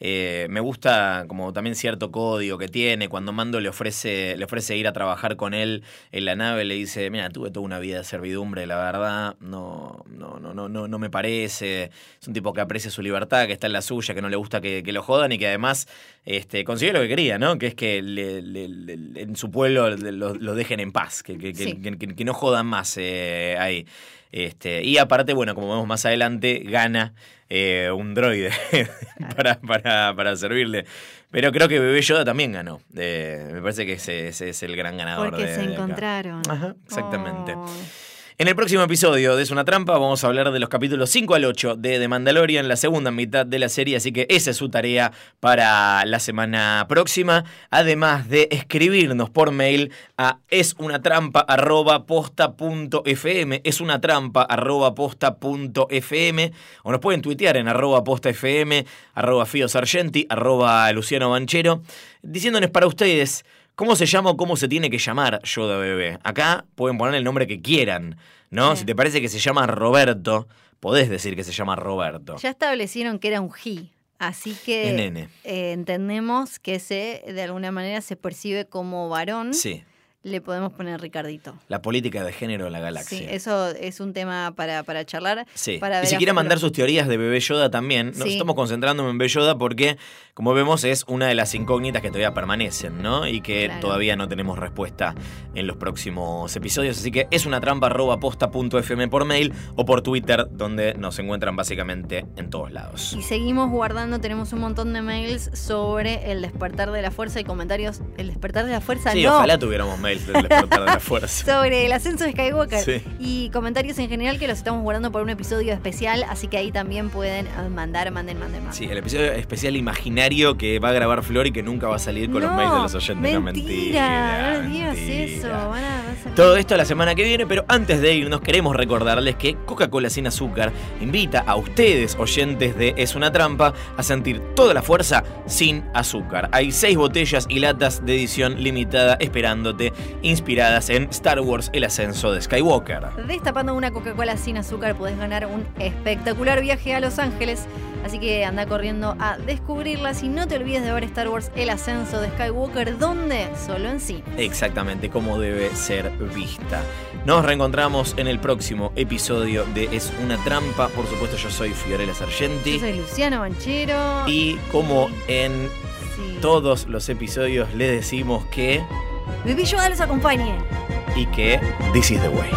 eh, me gusta como también cierto código que tiene. Cuando Mando le ofrece, le ofrece ir a trabajar con él en la nave, le dice, mira, tuve toda una vida de servidumbre, la verdad, no, no, no, no, no, no me parece. Es un tipo que aprecia su libertad, que está en la suya, que no le gusta que, que lo jodan y que además este, consiguió lo que quería, ¿no? Que es que le- le- le- en su pueblo lo, lo dejen en paz, que, que- que- Sí. que- que- que no jodan más eh, ahí. Este, y aparte, bueno, como vemos más adelante, gana eh, un droide <laughs> para, para, para servirle. Pero creo que Bebé Yoda también ganó. Eh, me parece que ese, ese es el gran ganador. Porque de- se de encontraron. Ajá, exactamente. Oh. En el próximo episodio de Es una trampa vamos a hablar de los capítulos 5 al 8 de The Mandalorian, la segunda mitad de la serie, así que esa es su tarea para la semana próxima, además de escribirnos por mail a esunatrampa@posta.fm, es una trampa arroba posta.fm o nos pueden tuitear en arroba postafm, arroba Fio Sargenti, arroba Luciano Banchero, diciéndonos para ustedes ¿Cómo se llama o cómo se tiene que llamar Yoda bebé? Acá pueden poner el nombre que quieran, ¿no? Sí. Si te parece que se llama Roberto, podés decir que se llama Roberto. Ya establecieron que era un he, así que eh, entendemos que ese de alguna manera se percibe como varón. Sí, Le podemos poner Ricardito. la política de género en la galaxia. Sí, eso es un tema para, para charlar. Sí. Para y si futuro. mandar sus teorías de bebé Yoda también, nos Sí. estamos concentrando en bebé Yoda porque, como vemos, es una de las incógnitas que todavía permanecen, ¿no? Y que Claro. todavía no tenemos respuesta en los próximos episodios. Así que es una trampa arroba posta.fm por mail o por Twitter, donde nos encuentran básicamente en todos lados. Y seguimos guardando, tenemos un montón de mails sobre el despertar de la fuerza y comentarios. El despertar de la fuerza, Sí, no. ojalá tuviéramos mails del despertar de la fuerza. Sobre el ascenso de Skywalker Sí. y comentarios en general que los estamos guardando por un episodio especial, así que ahí también pueden eh, mandar, manden, manden, manden. Sí, el episodio especial imaginario que va a grabar Flor y que nunca va a salir con los No, mails de los oyentes. No, mentira, no digas mentira. eso. van a- vas a- Todo esto la semana que viene, pero antes de irnos queremos recordarles que Coca-Cola sin azúcar invita a ustedes, oyentes de Es una trampa, a sentir toda la fuerza sin azúcar. Hay seis botellas y latas de edición limitada esperándote, inspiradas en Star Wars El ascenso de Skywalker. Destapando una Coca-Cola sin azúcar podés ganar un espectacular viaje a Los Ángeles. Así que anda corriendo a descubrirlas y no te olvides de ver Star Wars El ascenso de Skywalker. ¿Dónde? Solo en cine. Exactamente como debe ser vista. Nos reencontramos en el próximo episodio de Es una trampa. Por supuesto, yo soy Fiorella Sargenti. Yo soy Luciano Banchero. Y como en Sí. todos los episodios le decimos que Baby Yoda los acompañe. y que this is the way.